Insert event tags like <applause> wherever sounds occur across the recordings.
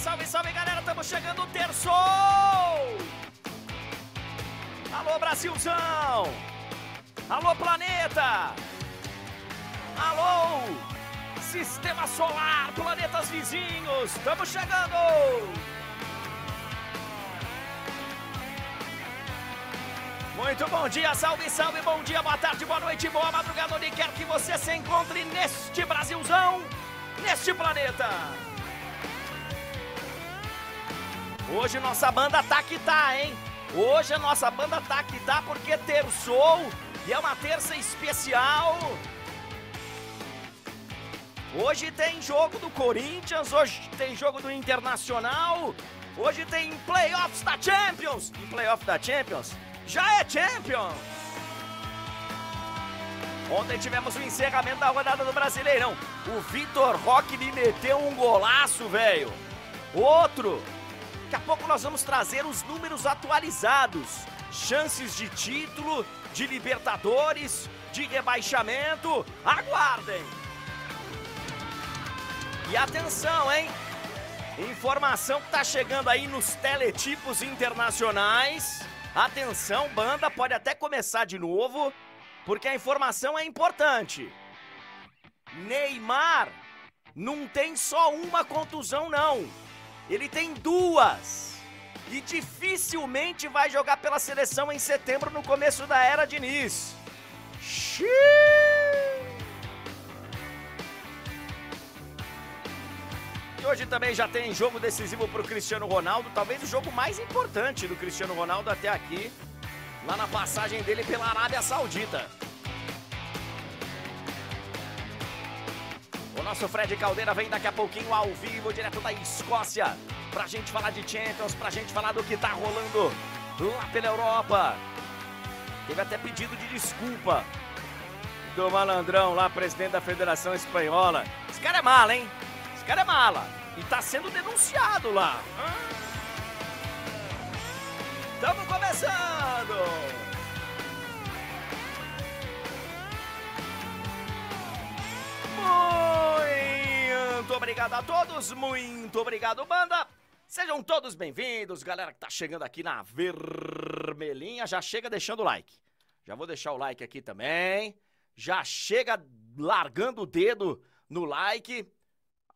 salve, salve galera, estamos chegando, terçou! Alô Brasilzão! Alô planeta! Alô Sistema Solar, planetas vizinhos, estamos chegando! Muito bom dia, salve, salve, bom dia, boa tarde, boa noite, boa madrugada, onde quer que você se encontre neste Brasilzão, neste planeta. Hoje nossa banda tá que tá, hein? Hoje a nossa banda tá que tá porque terçou e é uma terça especial. Hoje tem jogo do Corinthians, hoje tem jogo do Internacional, hoje tem playoffs da Champions. E playoff da Champions já é Champion! Ontem tivemos o encerramento da rodada do Brasileirão. O Vitor Roque me meteu um golaço, velho. Outro. Daqui a pouco nós vamos trazer os números atualizados. Chances de título, de Libertadores, de rebaixamento. Aguardem! E atenção, hein? Informação que tá chegando aí nos teletipos internacionais. Atenção, banda, pode até começar de novo, porque a informação é importante. Neymar não tem só uma contusão, não. Ele tem duas. E dificilmente vai jogar pela seleção em setembro, no começo da era Diniz. Xiii. E hoje também já tem jogo decisivo para o Cristiano Ronaldo, talvez o jogo mais importante do Cristiano Ronaldo até aqui, lá na passagem dele pela Arábia Saudita. Nosso Fred Caldeira vem daqui a pouquinho ao vivo, direto da Escócia, pra gente falar de Champions, pra gente falar do que tá rolando lá pela Europa. Teve até pedido de desculpa do malandrão lá, presidente da Federação Espanhola. Esse cara é malo, hein? Esse cara é mala. E tá sendo denunciado lá. Estamos começando! Obrigado a todos, muito obrigado, banda! Sejam todos bem-vindos, galera que tá chegando aqui na vermelhinha, já chega deixando o like. Já vou deixar o like aqui também. Já chega largando o dedo no like.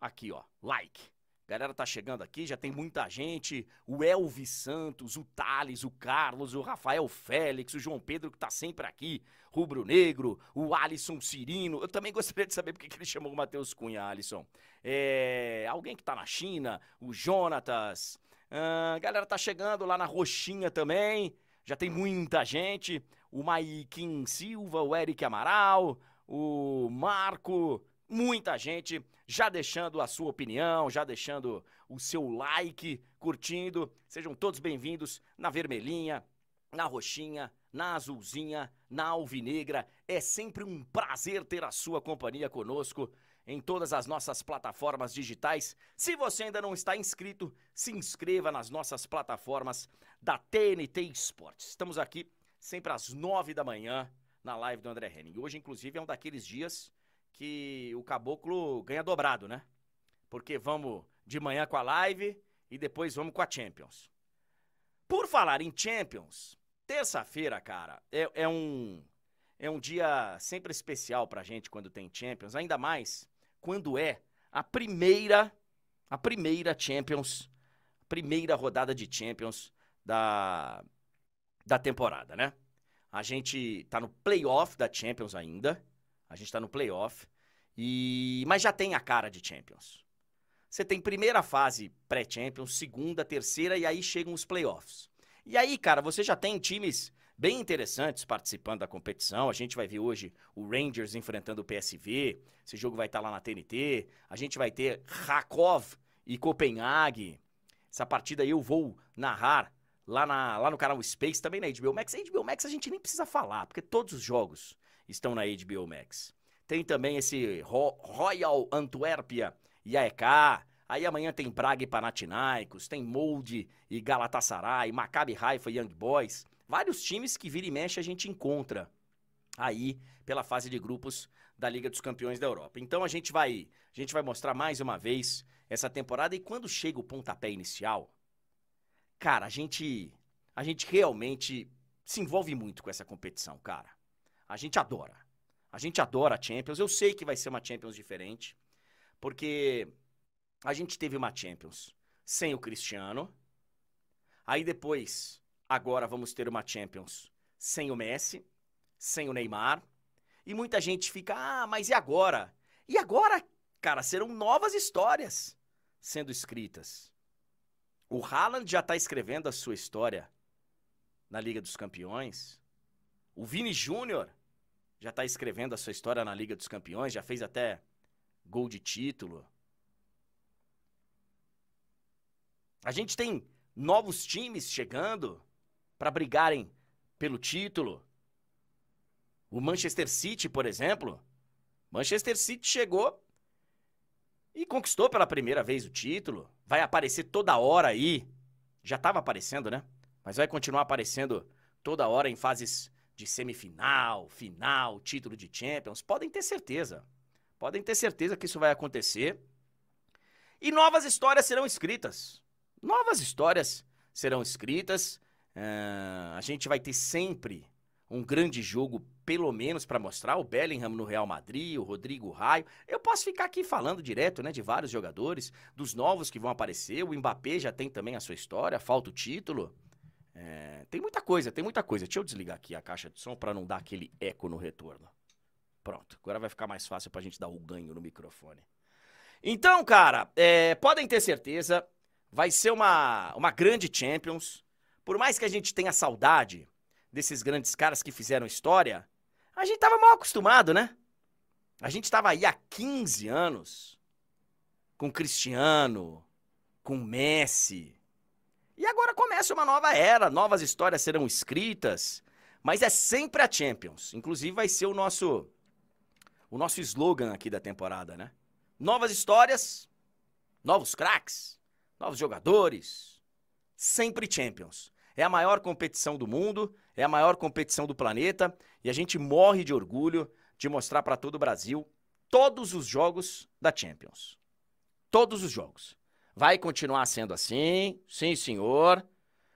Aqui, ó, like. Galera tá chegando aqui, já tem muita gente. O Elvis Santos, o Thales, o Carlos, o Rafael Félix, o João Pedro que tá sempre aqui, Rubro Negro, o Alisson Cirino. Eu também gostaria de saber porque que ele chamou o Matheus Cunha, Alisson. É, alguém que tá na China, o Jonatas. Ah, galera tá chegando lá na Roxinha também. Já tem muita gente. O Maikin Silva, o Eric Amaral, o Marco, muita gente já deixando a sua opinião, já deixando o seu like, curtindo. Sejam todos bem-vindos na vermelhinha, na roxinha, na azulzinha, na alvinegra. É sempre um prazer ter a sua companhia conosco em todas as nossas plataformas digitais. Se você ainda não está inscrito, se inscreva nas nossas plataformas da TNT Esportes. Estamos aqui sempre às nove da manhã na live do André Henning. Hoje, inclusive, é um daqueles dias que o caboclo ganha dobrado, né? Porque vamos de manhã com a live e depois vamos com a Champions. Por falar em Champions, terça-feira, cara, é, é, um é um dia sempre especial pra gente quando tem Champions, ainda mais quando é a primeira a primeira Champions, primeira rodada de Champions da da temporada, né? A gente tá no playoff da Champions ainda. A gente tá no playoff. E... Mas já tem a cara de Champions. Você tem primeira fase pré-Champions, segunda, terceira e aí chegam os playoffs. E aí, cara, você já tem times bem interessantes participando da competição. A gente vai ver hoje o Rangers enfrentando o PSV. Esse jogo vai estar lá na TNT. A gente vai ter Rakov e Copenhague. Essa partida aí eu vou narrar lá, na, lá no canal Space, também na HBO Max. A HBO Max a gente nem precisa falar, porque todos os jogos estão na HBO Max. Tem também esse Ro Royal Antuérpia e AEK. Aí amanhã tem Praga e Panathinaikos, tem Molde e Galatasaray, Maccabi Haifa e Young Boys. Vários times que vira e mexe a gente encontra aí pela fase de grupos da Liga dos Campeões da Europa. Então a gente vai, a gente vai mostrar mais uma vez essa temporada e quando chega o pontapé inicial, cara, a gente a gente realmente se envolve muito com essa competição, cara. A gente adora. A gente adora a Champions. Eu sei que vai ser uma Champions diferente, porque a gente teve uma Champions sem o Cristiano. Aí depois, agora vamos ter uma Champions sem o Messi, sem o Neymar. E muita gente fica, ah, mas e agora? E agora, cara, serão novas histórias sendo escritas. O Haaland já está escrevendo a sua história na Liga dos Campeões. O Vini Júnior já está escrevendo a sua história na Liga dos Campeões, já fez até gol de título. A gente tem novos times chegando para brigarem pelo título. O Manchester City, por exemplo. Manchester City chegou e conquistou pela primeira vez o título. Vai aparecer toda hora aí. Já estava aparecendo, né? Mas vai continuar aparecendo toda hora em fases de semifinal, final, título de Champions. Podem ter certeza. Podem ter certeza que isso vai acontecer. E novas histórias serão escritas. Novas histórias serão escritas. Uh, a gente vai ter sempre um grande jogo, pelo menos, para mostrar. O Bellingham no Real Madrid, o Rodrigo Raio. Eu posso ficar aqui falando direto, né, de vários jogadores, dos novos que vão aparecer. O Mbappé já tem também a sua história, falta o título. É, tem muita coisa, tem muita coisa. Deixa eu desligar aqui a caixa de som para não dar aquele eco no retorno. Pronto, agora vai ficar mais fácil pra gente dar o ganho no microfone. Então, cara, é, podem ter certeza, vai ser uma, uma grande Champions. Por mais que a gente tenha saudade desses grandes caras que fizeram história, a gente tava mal acostumado, né? A gente tava aí há 15 anos com Cristiano, com Messi, e agora começa uma nova era, novas histórias serão escritas, mas é sempre a Champions. Inclusive vai ser o nosso o nosso slogan aqui da temporada, né? Novas histórias, novos craques, novos jogadores, sempre Champions. É a maior competição do mundo, é a maior competição do planeta e a gente morre de orgulho de mostrar para todo o Brasil todos os jogos da Champions. Todos os jogos. Vai continuar sendo assim, sim, senhor.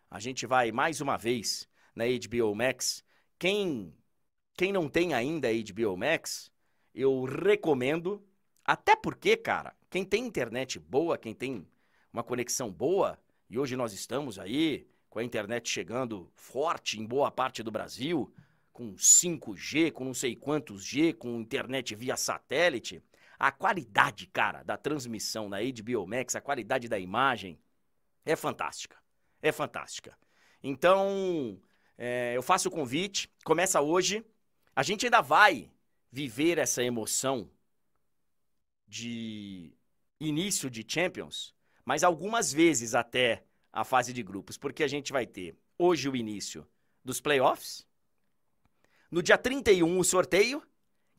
A gente vai mais uma vez na HBO Max. Quem, quem não tem ainda a HBO Max, eu recomendo. Até porque, cara, quem tem internet boa, quem tem uma conexão boa, e hoje nós estamos aí com a internet chegando forte em boa parte do Brasil, com 5G, com não sei quantos G, com internet via satélite. A qualidade, cara, da transmissão na HBO Max, a qualidade da imagem é fantástica. É fantástica. Então, é, eu faço o convite, começa hoje. A gente ainda vai viver essa emoção de início de Champions, mas algumas vezes até a fase de grupos, porque a gente vai ter hoje o início dos playoffs, no dia 31 o sorteio,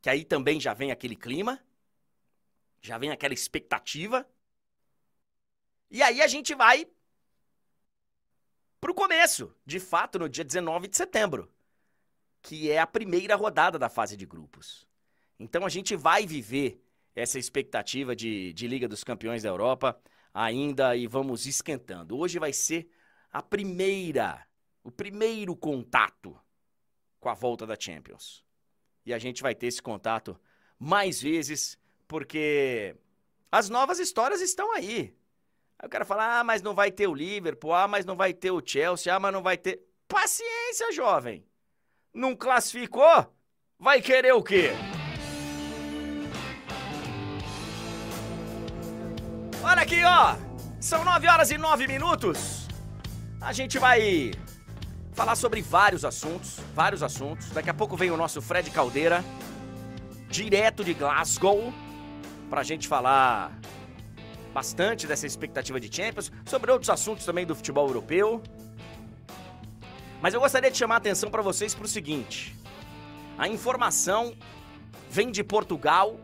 que aí também já vem aquele clima, já vem aquela expectativa. E aí a gente vai pro começo, de fato, no dia 19 de setembro, que é a primeira rodada da fase de grupos. Então a gente vai viver essa expectativa de, de Liga dos Campeões da Europa ainda e vamos esquentando. Hoje vai ser a primeira, o primeiro contato com a volta da Champions. E a gente vai ter esse contato mais vezes porque as novas histórias estão aí. Aí o cara fala: ah, mas não vai ter o Liverpool, ah, mas não vai ter o Chelsea, ah, mas não vai ter. Paciência, jovem! Não classificou? Vai querer o quê? Olha aqui, ó! São 9 horas e 9 minutos. A gente vai falar sobre vários assuntos, vários assuntos. Daqui a pouco vem o nosso Fred Caldeira, direto de Glasgow para a gente falar bastante dessa expectativa de Champions, sobre outros assuntos também do futebol europeu. Mas eu gostaria de chamar a atenção para vocês para o seguinte: a informação vem de Portugal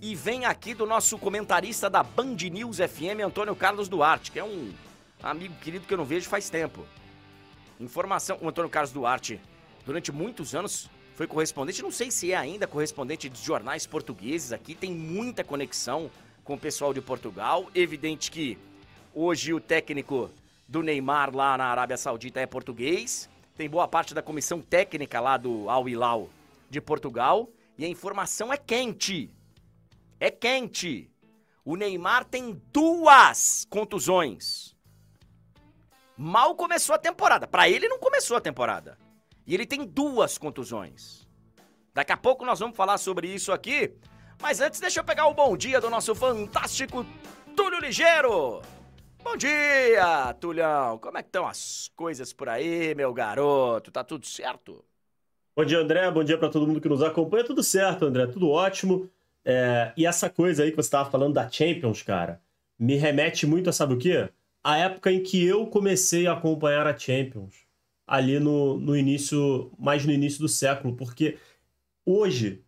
e vem aqui do nosso comentarista da Band News FM, Antônio Carlos Duarte, que é um amigo querido que eu não vejo faz tempo. Informação, o Antônio Carlos Duarte, durante muitos anos, foi correspondente, não sei se é ainda correspondente de jornais portugueses aqui, tem muita conexão com o pessoal de Portugal. Evidente que hoje o técnico do Neymar lá na Arábia Saudita é português, tem boa parte da comissão técnica lá do Al Hilal de Portugal e a informação é quente. É quente. O Neymar tem duas contusões. Mal começou a temporada. Para ele não começou a temporada. E ele tem duas contusões. Daqui a pouco nós vamos falar sobre isso aqui. Mas antes, deixa eu pegar o bom dia do nosso fantástico Túlio Ligeiro. Bom dia, Tulhão. Como é que estão as coisas por aí, meu garoto? Tá tudo certo? Bom dia, André. Bom dia para todo mundo que nos acompanha. Tudo certo, André. Tudo ótimo. É... E essa coisa aí que você estava falando da Champions, cara, me remete muito a sabe o quê? A época em que eu comecei a acompanhar a Champions. Ali no, no início, mais no início do século. Porque hoje,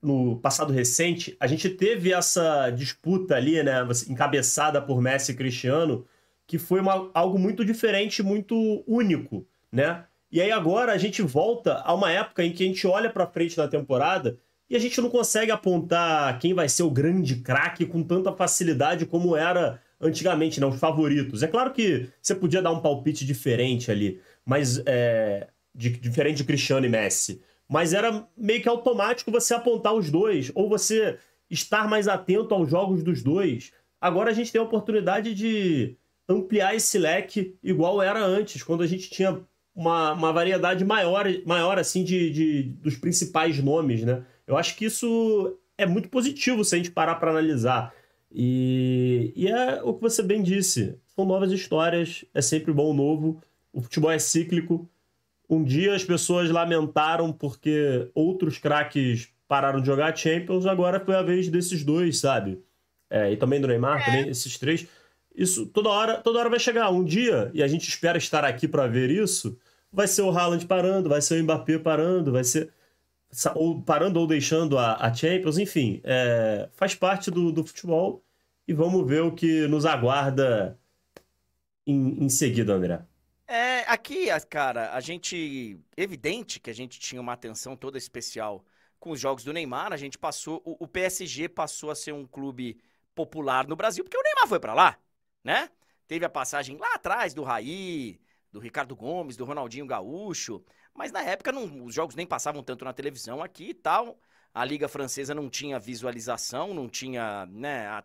no passado recente, a gente teve essa disputa ali, né, encabeçada por Messi e Cristiano, que foi uma, algo muito diferente, muito único, né? E aí agora a gente volta a uma época em que a gente olha para frente na temporada e a gente não consegue apontar quem vai ser o grande craque com tanta facilidade como era antigamente, né? Os favoritos. É claro que você podia dar um palpite diferente ali, mas é, de, diferente de Cristiano e Messi. Mas era meio que automático você apontar os dois, ou você estar mais atento aos jogos dos dois. Agora a gente tem a oportunidade de ampliar esse leque igual era antes, quando a gente tinha uma, uma variedade maior, maior assim de, de, dos principais nomes, né? Eu acho que isso é muito positivo se a gente parar para analisar. E, e é o que você bem disse, são novas histórias, é sempre bom novo, o futebol é cíclico. Um dia as pessoas lamentaram porque outros craques pararam de jogar Champions, agora foi a vez desses dois, sabe? É, e também do Neymar, é. também esses três. Isso toda hora, toda hora vai chegar um dia e a gente espera estar aqui para ver isso vai ser o Haaland parando, vai ser o Mbappé parando, vai ser ou parando ou deixando a, a Champions, enfim, é, faz parte do, do futebol e vamos ver o que nos aguarda em, em seguida, André. É, aqui, cara, a gente. Evidente que a gente tinha uma atenção toda especial com os jogos do Neymar. A gente passou. O, o PSG passou a ser um clube popular no Brasil, porque o Neymar foi para lá, né? Teve a passagem lá atrás do Raí, do Ricardo Gomes, do Ronaldinho Gaúcho, mas na época não, os jogos nem passavam tanto na televisão aqui e tal. A Liga Francesa não tinha visualização, não tinha, né, a,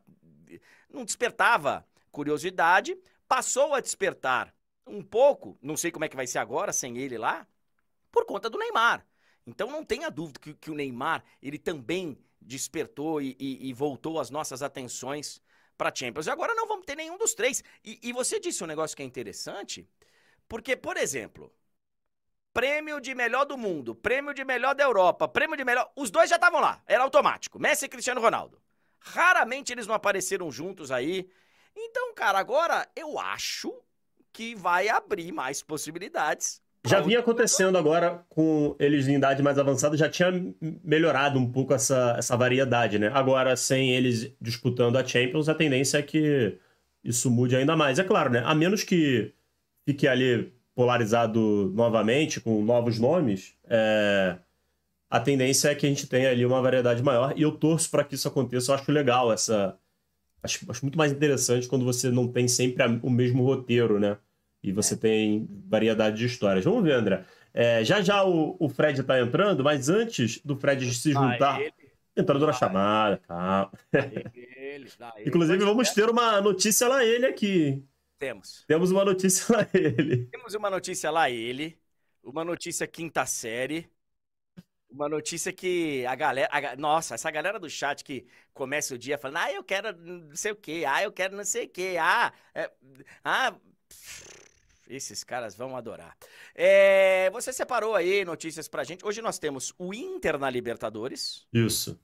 não despertava curiosidade, passou a despertar um pouco, não sei como é que vai ser agora sem ele lá, por conta do Neymar. Então não tenha dúvida que, que o Neymar, ele também despertou e, e, e voltou as nossas atenções para Champions. E agora não vamos ter nenhum dos três. E, e você disse um negócio que é interessante, porque, por exemplo, prêmio de melhor do mundo, prêmio de melhor da Europa, prêmio de melhor. Os dois já estavam lá, era automático. Messi e Cristiano Ronaldo. Raramente eles não apareceram juntos aí. Então, cara, agora eu acho que vai abrir mais possibilidades. Já vinha acontecendo agora com eles em idade mais avançada, já tinha melhorado um pouco essa, essa variedade, né? Agora, sem eles disputando a Champions, a tendência é que isso mude ainda mais. É claro, né? A menos que fique ali polarizado novamente, com novos nomes, é... a tendência é que a gente tenha ali uma variedade maior. E eu torço para que isso aconteça. Eu acho legal essa. Acho, acho muito mais interessante quando você não tem sempre o mesmo roteiro, né? E você é. tem variedade de histórias. Vamos ver, André. É, já já o, o Fred está entrando, mas antes do Fred se juntar. Entrando na chamada, calma. Ele, <laughs> Inclusive, vamos ter uma notícia lá ele aqui. Temos. Temos uma notícia lá <laughs> ele. Temos uma notícia lá ele. Uma notícia quinta série. Uma notícia que a galera. A, nossa, essa galera do chat que começa o dia falando, ah, eu quero não sei o quê, ah, eu quero não sei o quê, ah, é, ah. Esses caras vão adorar. É, você separou aí notícias pra gente. Hoje nós temos o Inter na Libertadores. Isso.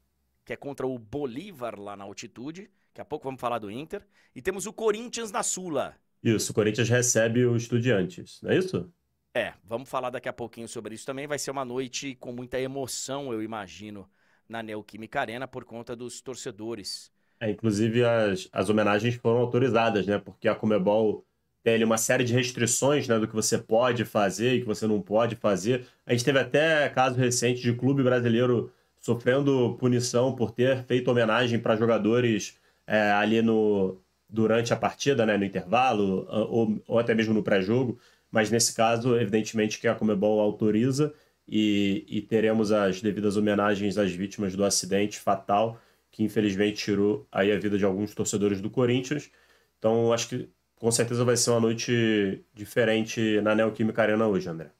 Que é contra o Bolívar lá na altitude. Daqui a pouco vamos falar do Inter. E temos o Corinthians na Sula. Isso, o Corinthians recebe o Estudiantes, não é isso? É, vamos falar daqui a pouquinho sobre isso também. Vai ser uma noite com muita emoção, eu imagino, na Neoquímica Arena por conta dos torcedores. É, inclusive as, as homenagens foram autorizadas, né? Porque a Comebol tem ali uma série de restrições né, do que você pode fazer e que você não pode fazer. A gente teve até caso recente de clube brasileiro sofrendo punição por ter feito homenagem para jogadores é, ali no, durante a partida, né, no intervalo, ou, ou até mesmo no pré-jogo. Mas nesse caso, evidentemente que a Comebol autoriza e, e teremos as devidas homenagens às vítimas do acidente fatal que infelizmente tirou aí a vida de alguns torcedores do Corinthians. Então, acho que com certeza vai ser uma noite diferente na Neoquímica Arena hoje, André.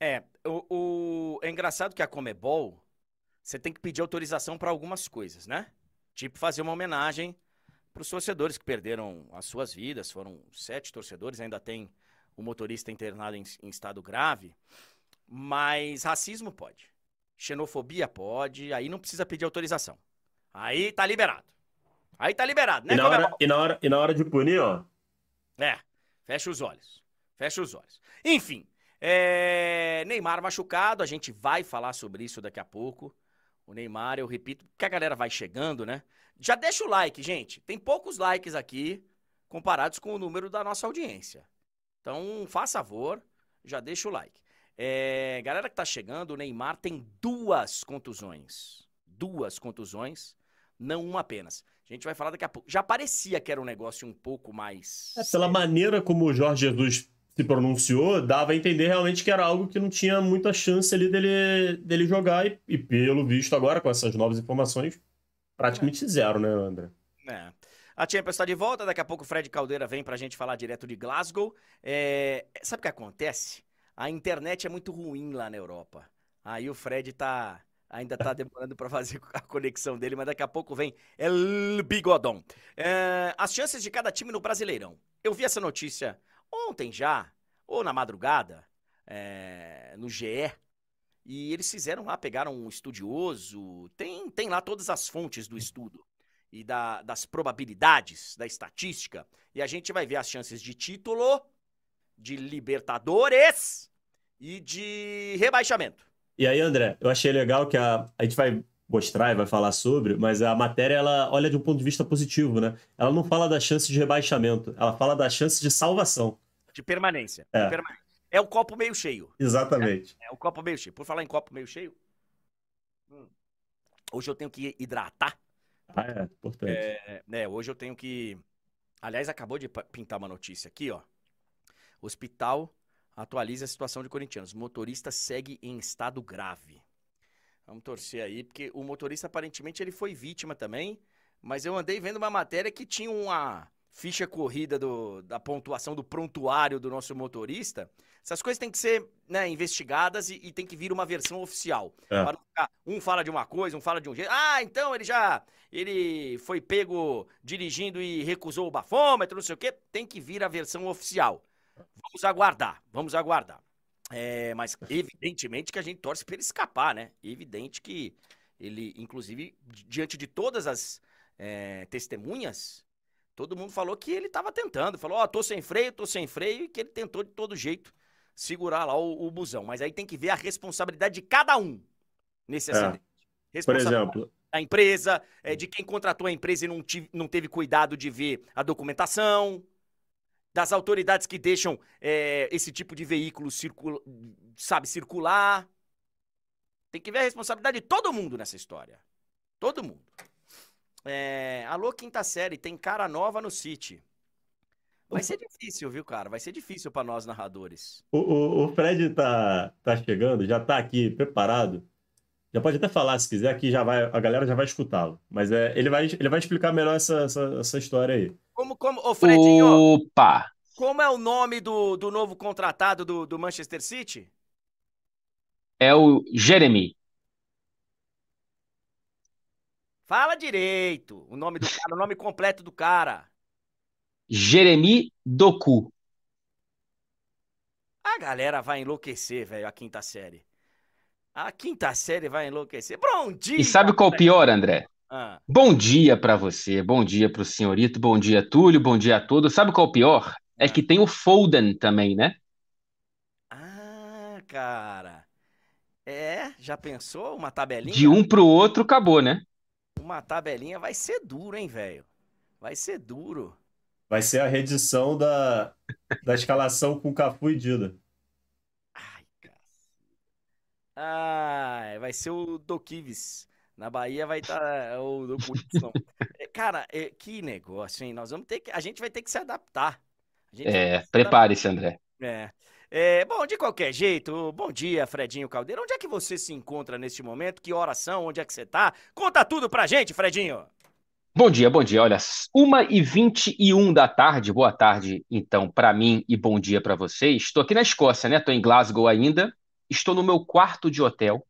É, o, o... é engraçado que a Comebol, você tem que pedir autorização para algumas coisas, né? Tipo fazer uma homenagem para os torcedores que perderam as suas vidas. Foram sete torcedores, ainda tem o motorista internado em, em estado grave. Mas racismo pode. Xenofobia pode, aí não precisa pedir autorização. Aí tá liberado. Aí tá liberado, né? E na hora, e na hora, e na hora de punir, ó, é, fecha os olhos. Fecha os olhos. Enfim, é... Neymar machucado, a gente vai falar sobre isso daqui a pouco. O Neymar, eu repito, porque a galera vai chegando, né? Já deixa o like, gente. Tem poucos likes aqui comparados com o número da nossa audiência. Então, faça favor, já deixa o like. É... Galera que tá chegando, o Neymar tem duas contusões. Duas contusões, não uma apenas. A gente vai falar daqui a pouco. Já parecia que era um negócio um pouco mais. É, pela maneira como o Jorge Jesus se pronunciou, dava a entender realmente que era algo que não tinha muita chance ali dele, dele jogar. E, e pelo visto, agora, com essas novas informações, praticamente é. zero, né, André? É. A Champions está de volta, daqui a pouco o Fred Caldeira vem para a gente falar direto de Glasgow. É... Sabe o que acontece? A internet é muito ruim lá na Europa. Aí o Fred tá Ainda tá demorando para fazer <laughs> a conexão dele, mas daqui a pouco vem El Bigodon. É, as chances de cada time no Brasileirão. Eu vi essa notícia ontem já, ou na madrugada, é, no GE. E eles fizeram lá, pegaram um estudioso. Tem, tem lá todas as fontes do estudo e da, das probabilidades, da estatística. E a gente vai ver as chances de título, de Libertadores e de rebaixamento. E aí, André, eu achei legal que a, a gente vai mostrar e vai falar sobre, mas a matéria ela olha de um ponto de vista positivo, né? Ela não fala da chance de rebaixamento, ela fala da chance de salvação. De permanência. É, de permanência. é o copo meio cheio. Exatamente. É, é, o copo meio cheio. Por falar em copo meio cheio, hum, hoje eu tenho que hidratar. Ah, é, importante. É, né, hoje eu tenho que. Aliás, acabou de pintar uma notícia aqui, ó. Hospital atualiza a situação de corintianos. Motorista segue em estado grave. Vamos torcer aí, porque o motorista aparentemente ele foi vítima também, mas eu andei vendo uma matéria que tinha uma ficha corrida do, da pontuação do prontuário do nosso motorista. Essas coisas têm que ser né, investigadas e, e, tem que vir uma versão oficial. É. um fala de uma coisa, um fala de um jeito. Ah, então ele já ele foi pego dirigindo e recusou o bafômetro, não sei o quê. Tem que vir a versão oficial. Vamos aguardar, vamos aguardar. É, mas evidentemente que a gente torce para ele escapar, né? Evidente que ele, inclusive, diante de todas as é, testemunhas, todo mundo falou que ele estava tentando. Falou, ó, oh, tô sem freio, tô sem freio, e que ele tentou de todo jeito segurar lá o, o busão. Mas aí tem que ver a responsabilidade de cada um nesse é. acidente. Por exemplo, da empresa, é, de quem contratou a empresa e não, tive, não teve cuidado de ver a documentação das autoridades que deixam é, esse tipo de veículo circula, sabe, circular. Tem que ver a responsabilidade de todo mundo nessa história. Todo mundo. É, alô, quinta série, tem cara nova no City. Vai ser difícil, viu, cara? Vai ser difícil para nós narradores. O, o, o, Fred tá, tá chegando, já tá aqui preparado. Já pode até falar se quiser, aqui já vai, a galera já vai escutá-lo. Mas é, ele, vai, ele vai explicar melhor essa, essa, essa história aí. Como, como, ô Fredinho, Opa! Como é o nome do, do novo contratado do, do Manchester City? É o Jeremy. Fala direito o nome do cara, o nome completo do cara. Jeremy Doku. A galera vai enlouquecer, velho, a quinta série. A quinta série vai enlouquecer. Bom dia! E sabe qual o pior, André? Ah. Bom dia para você, bom dia para o senhorito, bom dia, Túlio, bom dia a todos. Sabe qual o pior? É que tem o Foden também, né? Ah, cara. É, já pensou uma tabelinha? De um pro outro acabou, né? Uma tabelinha vai ser duro, hein, velho? Vai ser duro. Vai ser a redição da, da escalação com Cafu e Dida. Ai, cara. Ai, vai ser o Doquives. Na Bahia vai estar tá, o do não. <laughs> É, cara, é, que negócio, hein? Nós vamos ter que, a gente vai ter que se adaptar. É, prepare-se, André. É. É, bom, de qualquer jeito, bom dia, Fredinho Caldeira. Onde é que você se encontra neste momento? Que horas são? Onde é que você tá? Conta tudo pra gente, Fredinho. Bom dia, bom dia. Olha, 1h21 da tarde, boa tarde, então, para mim e bom dia para vocês. Estou aqui na Escócia, né? Estou em Glasgow ainda. Estou no meu quarto de hotel,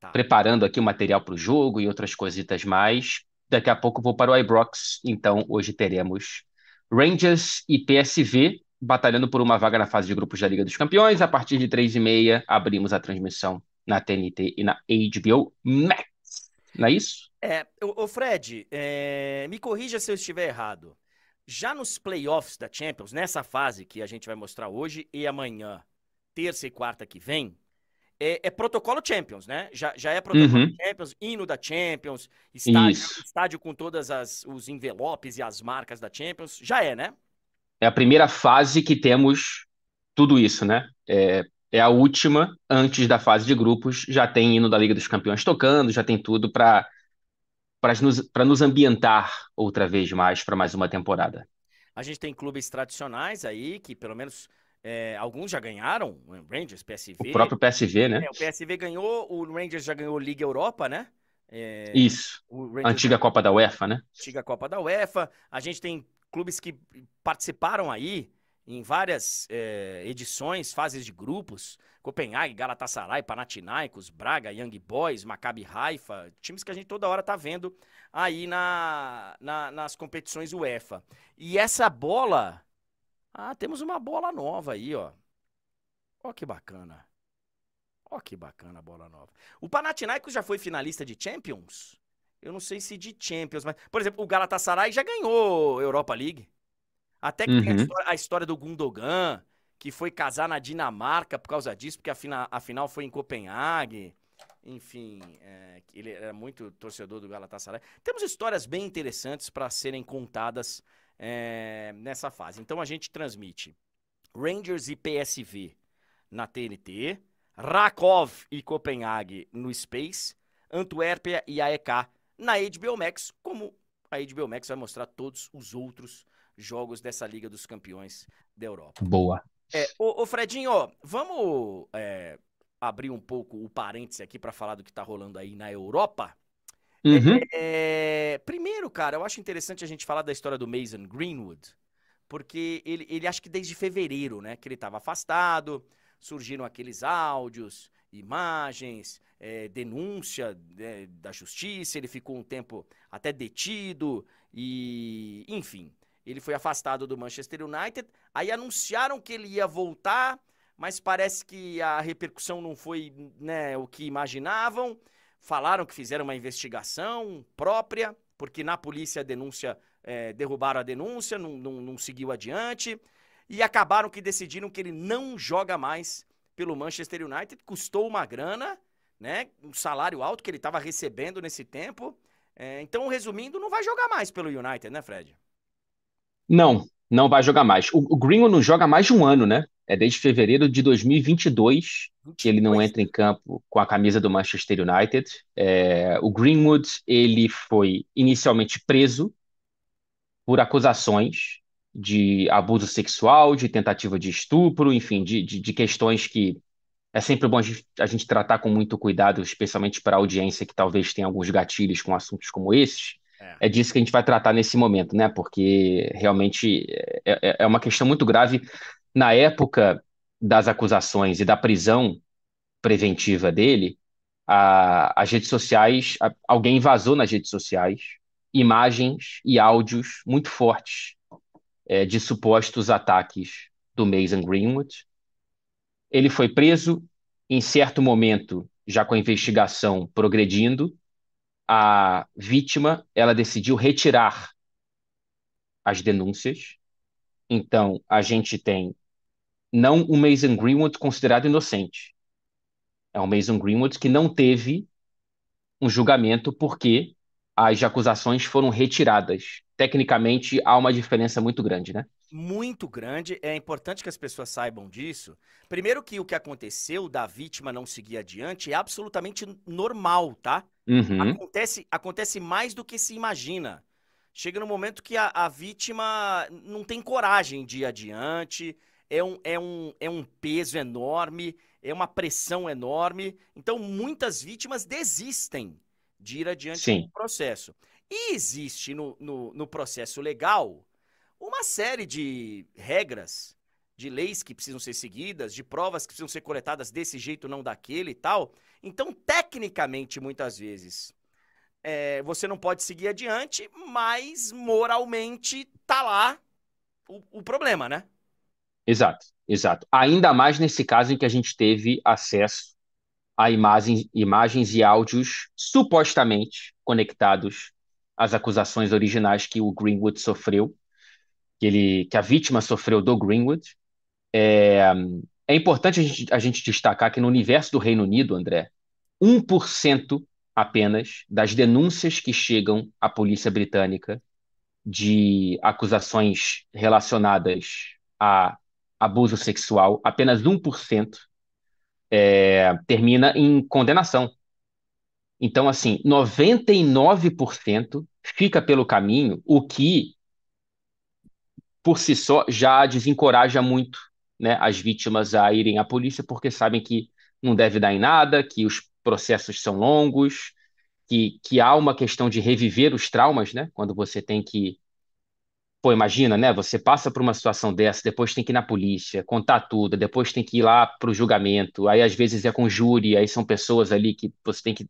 tá. preparando aqui o material para o jogo e outras coisitas mais. Daqui a pouco vou para o Ibrox, então hoje teremos Rangers e PSV batalhando por uma vaga na fase de grupos da Liga dos Campeões. A partir de 3h30 abrimos a transmissão na TNT e na HBO Max. Não é isso? É, o, Fred, é, me corrija se eu estiver errado. Já nos playoffs da Champions, nessa fase que a gente vai mostrar hoje e amanhã, terça e quarta que vem, é, é protocolo Champions, né? Já, já é protocolo uhum. Champions, hino da Champions, estádio, estádio com todos os envelopes e as marcas da Champions. Já é, né? É a primeira fase que temos tudo isso, né? É, é a última, antes da fase de grupos, já tem hino da Liga dos Campeões tocando, já tem tudo para para nos, nos ambientar outra vez mais para mais uma temporada. A gente tem clubes tradicionais aí que pelo menos é, alguns já ganharam, Rangers, PSV. O próprio PSV, né? É, o PSV ganhou, o Rangers já ganhou Liga Europa, né? É, Isso. Antiga Copa da UEFA, né? Antiga Copa da UEFA. A gente tem clubes que participaram aí em várias é, edições, fases de grupos. Copenhague, Galatasaray, Panathinaikos, Braga, Young Boys, Maccabi Haifa, times que a gente toda hora tá vendo aí na, na, nas competições UEFA. E essa bola, ah, temos uma bola nova aí, ó. Ó que bacana. Ó que bacana a bola nova. O Panathinaikos já foi finalista de Champions? Eu não sei se de Champions, mas, por exemplo, o Galatasaray já ganhou Europa League. Até que uhum. tem a uhum. história, a história do Gundogan, que foi casar na Dinamarca por causa disso, porque a, fina, a final foi em Copenhague. Enfim, é, ele era muito torcedor do Galatasaray. Temos histórias bem interessantes para serem contadas é, nessa fase. Então a gente transmite Rangers e PSV na TNT, Rakov e Copenhague no Space, Antuérpia e AEK na HBO Max, como a HBO Max vai mostrar todos os outros jogos dessa Liga dos Campeões da Europa. Boa. É, ô, ô Fredinho, ó, vamos é, abrir um pouco o parêntese aqui para falar do que tá rolando aí na Europa. Uhum. É, primeiro, cara, eu acho interessante a gente falar da história do Mason Greenwood, porque ele, ele acho que desde fevereiro, né, que ele estava afastado, surgiram aqueles áudios, imagens, é, denúncia é, da justiça, ele ficou um tempo até detido e, enfim. Ele foi afastado do Manchester United. Aí anunciaram que ele ia voltar, mas parece que a repercussão não foi né, o que imaginavam. Falaram que fizeram uma investigação própria, porque na polícia a denúncia é, derrubaram a denúncia, não, não, não seguiu adiante. E acabaram que decidiram que ele não joga mais pelo Manchester United. Custou uma grana, né? Um salário alto que ele estava recebendo nesse tempo. É, então, resumindo, não vai jogar mais pelo United, né, Fred? Não, não vai jogar mais. O, o Greenwood não joga mais de um ano, né? É desde fevereiro de 2022 que ele não entra em campo com a camisa do Manchester United. É, o Greenwood ele foi inicialmente preso por acusações de abuso sexual, de tentativa de estupro, enfim, de, de, de questões que é sempre bom a gente, a gente, tratar com muito cuidado, especialmente para a audiência que talvez tenha alguns gatilhos com assuntos como esses. É. é disso que a gente vai tratar nesse momento, né? Porque realmente é, é, é uma questão muito grave. Na época das acusações e da prisão preventiva dele, a, as redes sociais, a, alguém vazou nas redes sociais imagens e áudios muito fortes é, de supostos ataques do Mason Greenwood. Ele foi preso, em certo momento, já com a investigação progredindo, a vítima ela decidiu retirar as denúncias. Então, a gente tem não o Mason Greenwood considerado inocente. É um Mason Greenwood que não teve um julgamento porque as acusações foram retiradas tecnicamente há uma diferença muito grande, né? Muito grande. É importante que as pessoas saibam disso. Primeiro que o que aconteceu da vítima não seguir adiante é absolutamente normal, tá? Uhum. Acontece, acontece mais do que se imagina. Chega no momento que a, a vítima não tem coragem de ir adiante, é um, é, um, é um peso enorme, é uma pressão enorme. Então, muitas vítimas desistem de ir adiante Sim. com o processo. E existe no, no, no processo legal uma série de regras, de leis que precisam ser seguidas, de provas que precisam ser coletadas desse jeito, não daquele e tal. Então, tecnicamente, muitas vezes, é, você não pode seguir adiante, mas moralmente tá lá o, o problema, né? Exato, exato. Ainda mais nesse caso em que a gente teve acesso a imagens, imagens e áudios supostamente conectados às acusações originais que o Greenwood sofreu, que, ele, que a vítima sofreu do Greenwood. É, é importante a gente, a gente destacar que no universo do Reino Unido, André, 1% apenas das denúncias que chegam à polícia britânica de acusações relacionadas a abuso sexual, apenas 1% é, termina em condenação. Então, assim, 99% fica pelo caminho, o que, por si só, já desencoraja muito né, as vítimas a irem à polícia, porque sabem que não deve dar em nada, que os processos são longos, que, que há uma questão de reviver os traumas, né? Quando você tem que. Pô, imagina, né? Você passa por uma situação dessa, depois tem que ir na polícia, contar tudo, depois tem que ir lá para o julgamento, aí às vezes é com júri, aí são pessoas ali que você tem que.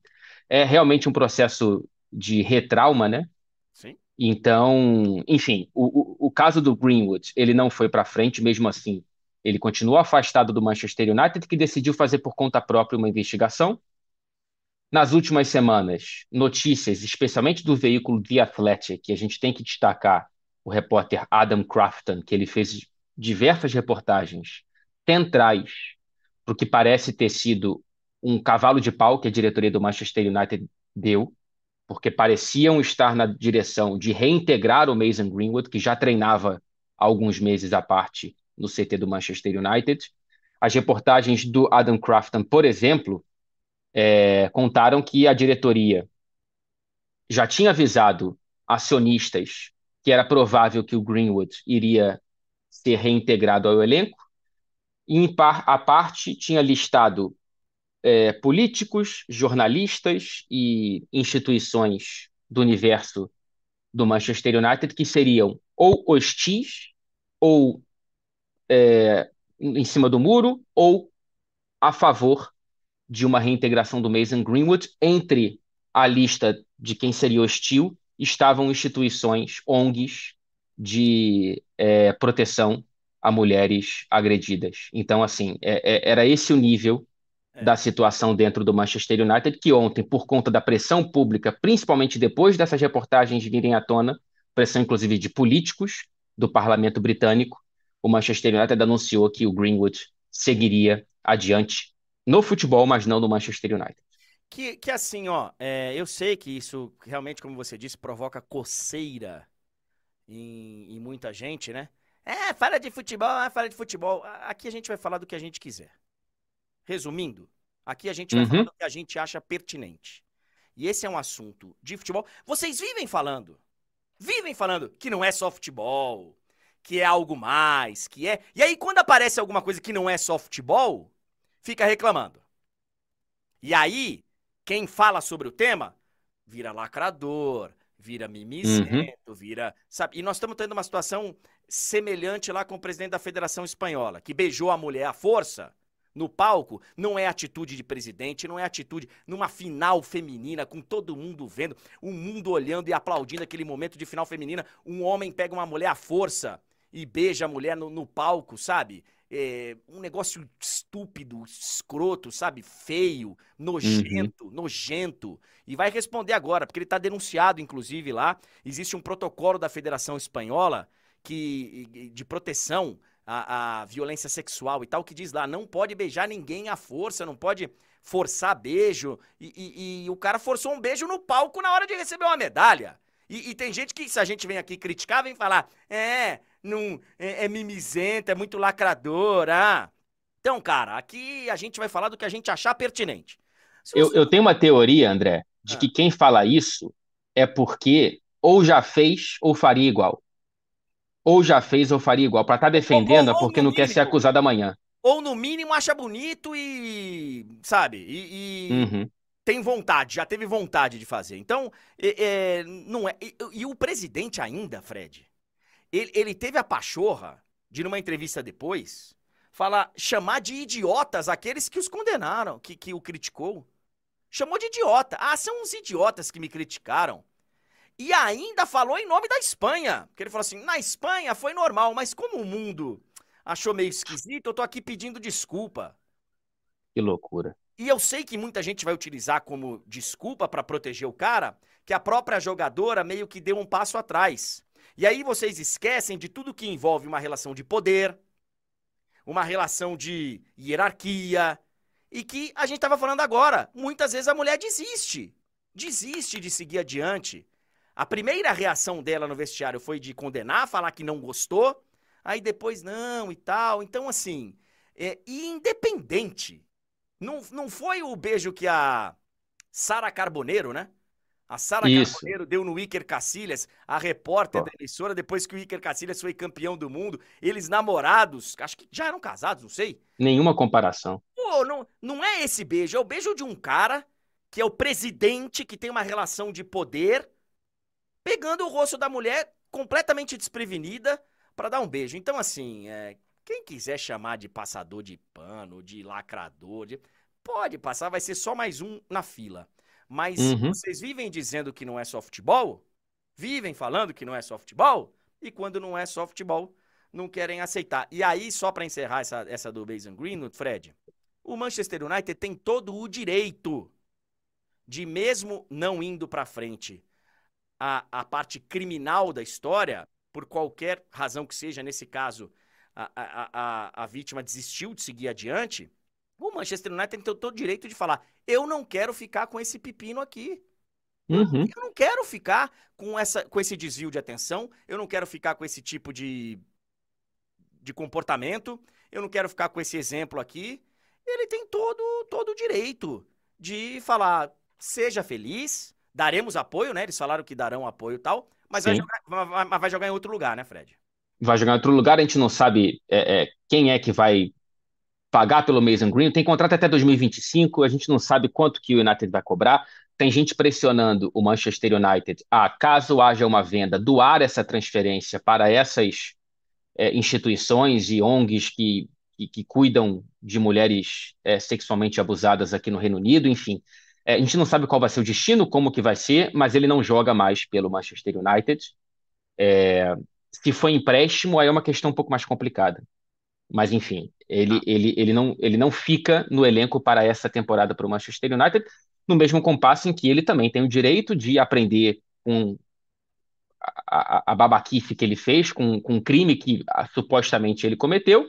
É realmente um processo de retrauma, né? Sim. Então, enfim, o, o, o caso do Greenwood, ele não foi para frente, mesmo assim. Ele continuou afastado do Manchester United, que decidiu fazer por conta própria uma investigação nas últimas semanas, notícias, especialmente do veículo The Athletic, que a gente tem que destacar o repórter Adam Crafton, que ele fez diversas reportagens centrais para o que parece ter sido um cavalo de pau que a diretoria do Manchester United deu, porque pareciam estar na direção de reintegrar o Mason Greenwood, que já treinava alguns meses à parte no CT do Manchester United. As reportagens do Adam Crafton, por exemplo, é, contaram que a diretoria já tinha avisado acionistas que era provável que o Greenwood iria ser reintegrado ao elenco, e par, a parte tinha listado é, políticos, jornalistas e instituições do universo do Manchester United que seriam ou hostis, ou é, em cima do muro, ou a favor de uma reintegração do Mason Greenwood. Entre a lista de quem seria hostil estavam instituições, ONGs, de é, proteção a mulheres agredidas. Então, assim, é, é, era esse o nível é. da situação dentro do Manchester United, que ontem, por conta da pressão pública, principalmente depois dessas reportagens virem à tona, pressão inclusive de políticos do parlamento britânico, o Manchester United anunciou que o Greenwood seguiria adiante no futebol, mas não no Manchester United. Que, que assim, ó, é, eu sei que isso realmente, como você disse, provoca coceira em, em muita gente, né? É, fala de futebol, é, fala de futebol. Aqui a gente vai falar do que a gente quiser. Resumindo, aqui a gente vai uhum. falar do que a gente acha pertinente. E esse é um assunto de futebol. Vocês vivem falando, vivem falando que não é só futebol, que é algo mais, que é. E aí, quando aparece alguma coisa que não é só futebol, fica reclamando. E aí, quem fala sobre o tema vira lacrador, vira mimizento, uhum. vira. Sabe? E nós estamos tendo uma situação semelhante lá com o presidente da Federação Espanhola, que beijou a mulher à força no palco. Não é atitude de presidente, não é atitude numa final feminina, com todo mundo vendo, o mundo olhando e aplaudindo aquele momento de final feminina. Um homem pega uma mulher à força e beija a mulher no, no palco, sabe? é, um negócio estúpido, escroto, sabe? Feio, nojento, uhum. nojento. E vai responder agora, porque ele está denunciado, inclusive, lá. Existe um protocolo da Federação Espanhola que, de proteção à, à violência sexual e tal, que diz lá, não pode beijar ninguém à força, não pode forçar beijo. E, e, e o cara forçou um beijo no palco na hora de receber uma medalha. E, e, tem gente que, se a gente vem aqui criticar, vem falar, é, não, é, é mimizento, é muito lacrador, ah. Então, cara, aqui a gente vai falar do que a gente achar pertinente. Eu, eu, tenho uma teoria, André, de ah. que quem fala isso é porque ou já fez ou faria igual. Ou já fez ou faria igual. Para estar tá defendendo ou, ou, é porque não mínimo, quer ser acusado amanhã. Ou no mínimo acha bonito e. Sabe? E. e... Uhum tem vontade, já teve vontade de fazer. Então, é, é, não é. E, e, o presidente ainda, Fred, ele, ele, teve a pachorra de, numa entrevista depois, falar, chamar de idiotas aqueles que os condenaram, que, que o criticou. Chamou de idiota. Ah, são uns idiotas que me criticaram. E ainda falou em nome da Espanha. Porque ele falou assim: na Espanha foi normal, mas como o mundo achou meio esquisito, eu tô aqui pedindo desculpa. Que loucura. E eu sei que muita gente vai utilizar como desculpa para proteger o cara, que a própria jogadora meio que deu um passo atrás. E aí vocês esquecem de tudo que envolve uma relação de poder, uma relação de hierarquia, e que a gente estava falando agora. Muitas vezes a mulher desiste. Desiste de seguir adiante. A primeira reação dela no vestiário foi de condenar, falar que não gostou. Aí depois não e tal. Então, assim, é, independente não, não foi o beijo que a Sara Carboneiro, né? A Sara Carboneiro deu no Iker Cacilhas, a repórter oh. da emissora, depois que o Iker Cacilhas foi campeão do mundo. Eles namorados, acho que já eram casados, não sei. Nenhuma comparação. Pô, não, não é esse beijo, é o beijo de um cara que é o presidente, que tem uma relação de poder, pegando o rosto da mulher completamente desprevenida para dar um beijo. Então, assim, é, quem quiser chamar de passador de pano, de lacrador, de... pode passar, vai ser só mais um na fila. Mas uhum. vocês vivem dizendo que não é só futebol? Vivem falando que não é só futebol? E quando não é só futebol, não querem aceitar. E aí, só para encerrar essa, essa do Basin Green, Fred, o Manchester United tem todo o direito de, mesmo não indo para frente, a, a parte criminal da história, por qualquer razão que seja, nesse caso, a, a, a, a vítima desistiu de seguir adiante, o Manchester United tem todo o direito de falar: eu não quero ficar com esse pepino aqui. Uhum. Eu não quero ficar com, essa, com esse desvio de atenção, eu não quero ficar com esse tipo de, de comportamento, eu não quero ficar com esse exemplo aqui. Ele tem todo, todo o direito de falar: seja feliz, daremos apoio, né? Eles falaram que darão apoio e tal, mas vai jogar, vai, vai jogar em outro lugar, né, Fred? vai jogar em outro lugar, a gente não sabe é, é, quem é que vai pagar pelo Mason Green, tem contrato até 2025, a gente não sabe quanto que o United vai cobrar, tem gente pressionando o Manchester United a, caso haja uma venda, doar essa transferência para essas é, instituições e ONGs que, que, que cuidam de mulheres é, sexualmente abusadas aqui no Reino Unido, enfim. É, a gente não sabe qual vai ser o destino, como que vai ser, mas ele não joga mais pelo Manchester United. É, se foi empréstimo, aí é uma questão um pouco mais complicada. Mas, enfim, ele, ah. ele, ele, não, ele não fica no elenco para essa temporada para o Manchester United, no mesmo compasso em que ele também tem o direito de aprender com a, a, a babaquice que ele fez, com, com um crime que a, supostamente ele cometeu,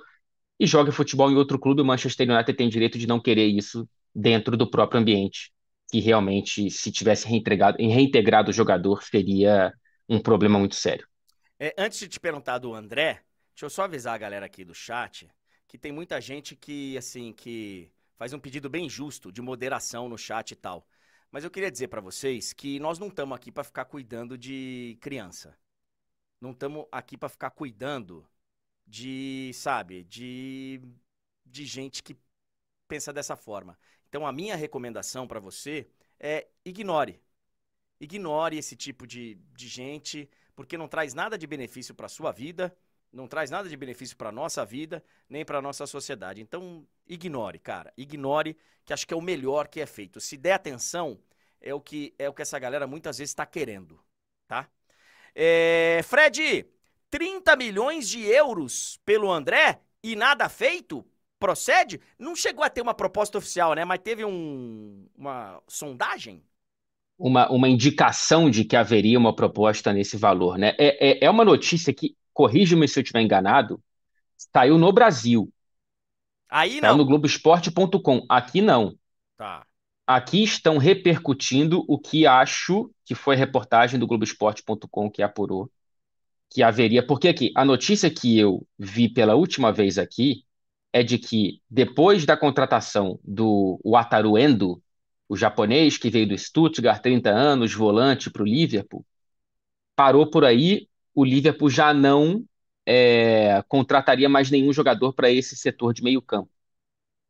e joga futebol em outro clube. O Manchester United tem direito de não querer isso dentro do próprio ambiente, que realmente, se tivesse reintegrado, reintegrado o jogador, seria um problema muito sério. É, antes de te perguntar do André, deixa eu só avisar a galera aqui do chat que tem muita gente que, assim, que faz um pedido bem justo de moderação no chat e tal. Mas eu queria dizer para vocês que nós não estamos aqui para ficar cuidando de criança. Não estamos aqui para ficar cuidando de, sabe, de, de gente que pensa dessa forma. Então a minha recomendação para você é ignore. Ignore esse tipo de, de gente porque não traz nada de benefício para sua vida, não traz nada de benefício para nossa vida, nem para nossa sociedade. Então, ignore, cara. Ignore, que acho que é o melhor que é feito. Se der atenção, é o que, é o que essa galera muitas vezes está querendo, tá? É, Fred, 30 milhões de euros pelo André e nada feito? Procede? Não chegou a ter uma proposta oficial, né? Mas teve um, uma sondagem? uma, uma indicação de que haveria uma proposta nesse valor. Né? É, é, é uma notícia que, corrija-me se eu estiver enganado, saiu no Brasil. Aí não. Saiu no Globoesporte.com. Aqui não. Tá. aqui estão repercutindo o que acho que foi a reportagem do Globoesporte.com que apurou que haveria. Porque aqui, a notícia que eu vi pela última vez aqui é de que depois da contratação do Wataru Endo, o japonês que veio do Stuttgart, 30 anos, volante para o Liverpool, parou por aí, o Liverpool já não é, contrataria mais nenhum jogador para esse setor de meio campo.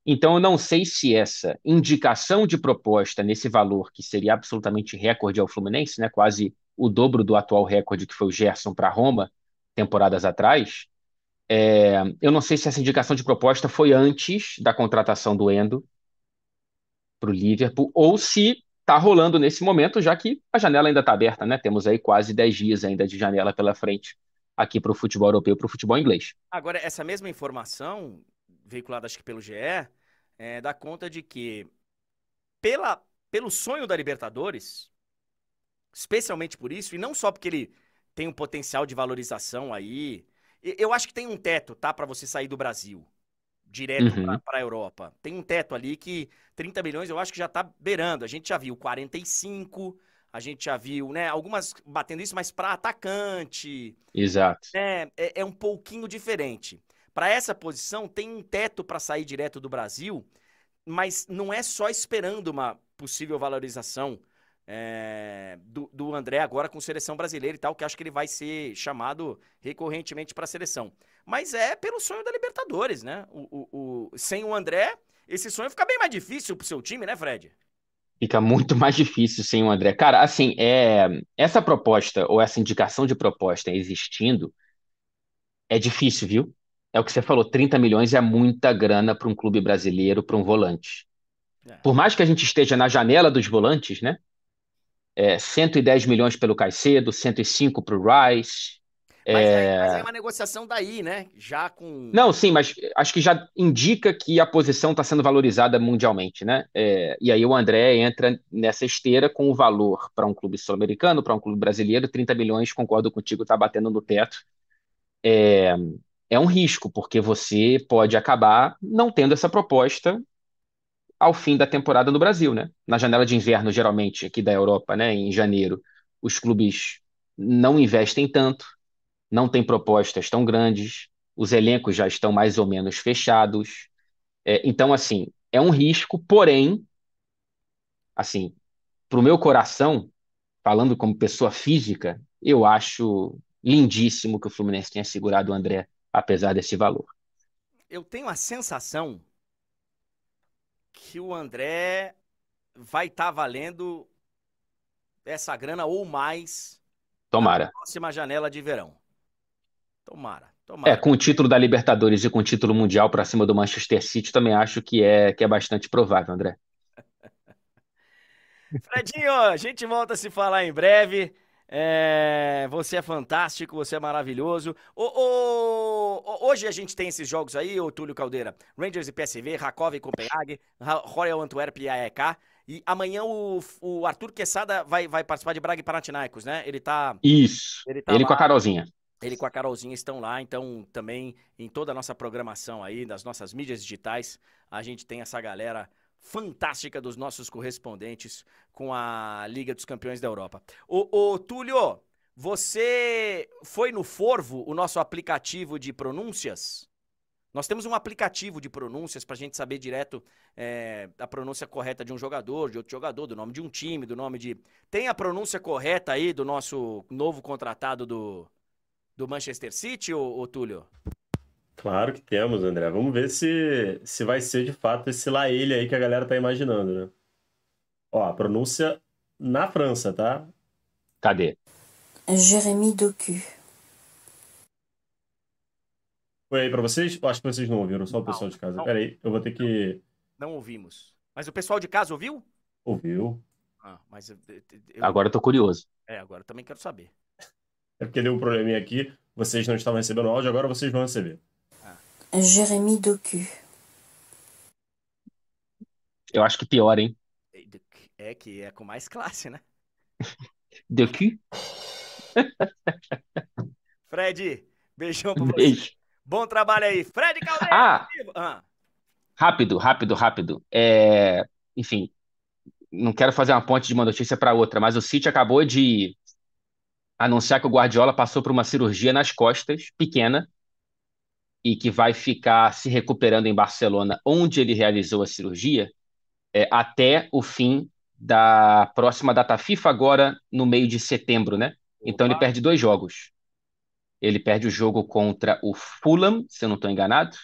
Então, eu não sei se essa indicação de proposta nesse valor, que seria absolutamente recorde ao Fluminense, né, quase o dobro do atual recorde que foi o Gerson para Roma, temporadas atrás, é, eu não sei se essa indicação de proposta foi antes da contratação do Endo para o Liverpool, ou se está rolando nesse momento, já que a janela ainda está aberta, né? Temos aí quase 10 dias ainda de janela pela frente aqui para o futebol europeu, para o futebol inglês. Agora, essa mesma informação, veiculada acho que pelo GE, é, dá conta de que, pela, pelo sonho da Libertadores, especialmente por isso, e não só porque ele tem um potencial de valorização aí, eu acho que tem um teto, tá? para você sair do Brasil direto uhum. para a Europa. Tem um teto ali que 30 milhões eu acho que já tá beirando. A gente já viu 45, a gente já viu, né? Algumas batendo isso, mas para atacante. Exato. É, é, é um pouquinho diferente. Para essa posição, tem um teto para sair direto do Brasil, mas não é só esperando uma possível valorização é, do, do André agora com seleção brasileira e tal, que acho que ele vai ser chamado recorrentemente para a seleção. Mas é pelo sonho da Libertadores, né? O, o, o, sem o André, esse sonho fica bem mais difícil pro seu time, né, Fred? Fica muito <laughs> mais difícil sem o André. Cara, assim, é, essa proposta ou essa indicação de proposta existindo é difícil, viu? É o que você falou, 30 milhões é muita grana para um clube brasileiro, para um volante. É. Por mais que a gente esteja na janela dos volantes, né? É, 110 milhões pelo Caicedo, 105 para o Rice. Mas é... mas é uma negociação daí, né? Já com. Não, sim, mas acho que já indica que a posição está sendo valorizada mundialmente, né? É, e aí o André entra nessa esteira com o valor para um clube sul-americano, para um clube brasileiro, 30 milhões, concordo contigo, está batendo no teto. É, é um risco, porque você pode acabar não tendo essa proposta ao fim da temporada no Brasil, né? Na janela de inverno, geralmente, aqui da Europa, né? Em janeiro, os clubes não investem tanto, não têm propostas tão grandes, os elencos já estão mais ou menos fechados. É, então, assim, é um risco, porém, assim, para o meu coração, falando como pessoa física, eu acho lindíssimo que o Fluminense tenha segurado o André, apesar desse valor. Eu tenho a sensação que o André vai estar tá valendo essa grana ou mais Tomara. na próxima janela de verão. Tomara. Tomara. É, com o título da Libertadores e com o título mundial para cima do Manchester City, também acho que é, que é bastante provável, André. <laughs> Fredinho, a gente volta a se falar em breve. É, você é fantástico, você é maravilhoso. O, o, hoje a gente tem esses jogos aí, o Túlio Caldeira. Rangers e PSV, Rakov e Copenhague, Royal Antwerp e AEK. E amanhã o, o Arthur Quesada vai, vai participar de Braga e Panathinaikos, né? Ele tá... Isso, ele, tá ele lá, com a Carolzinha. Ele com a Carolzinha estão lá, então também em toda a nossa programação aí, das nossas mídias digitais, a gente tem essa galera fantástica dos nossos correspondentes com a Liga dos Campeões da Europa. Ô, Túlio, você foi no Forvo, o nosso aplicativo de pronúncias? Nós temos um aplicativo de pronúncias para a gente saber direto é, a pronúncia correta de um jogador, de outro jogador, do nome de um time, do nome de. Tem a pronúncia correta aí do nosso novo contratado do, do Manchester City, ô, ô Túlio? Claro que temos, André. Vamos ver se, se vai ser de fato esse lá ele aí que a galera tá imaginando, né? Ó, a pronúncia na França, tá? Cadê? Jérémy Docu. Foi aí pra vocês? Eu acho que vocês não ouviram, só o pessoal de casa. Pera aí, eu vou ter que. Não ouvimos. Mas o pessoal de casa ouviu? Ouviu. Ah, mas eu, eu... Agora eu tô curioso. É, agora eu também quero saber. É porque deu um probleminha aqui, vocês não estavam recebendo áudio, agora vocês vão receber. Jérémy Docu. Eu acho que pior, hein? É que é com mais classe, né? <laughs> Docu? <laughs> Fred, beijão pra Beijo. você. Bom trabalho aí. Fred Caldeira. Ah, ah. Rápido, rápido, rápido. É... Enfim, não quero fazer uma ponte de uma notícia para outra, mas o City acabou de anunciar que o Guardiola passou por uma cirurgia nas costas, pequena, e que vai ficar se recuperando em Barcelona, onde ele realizou a cirurgia, é, até o fim da próxima data FIFA, agora no meio de setembro, né? Então ele perde dois jogos. Ele perde o jogo contra o Fulham, se eu não estou enganado.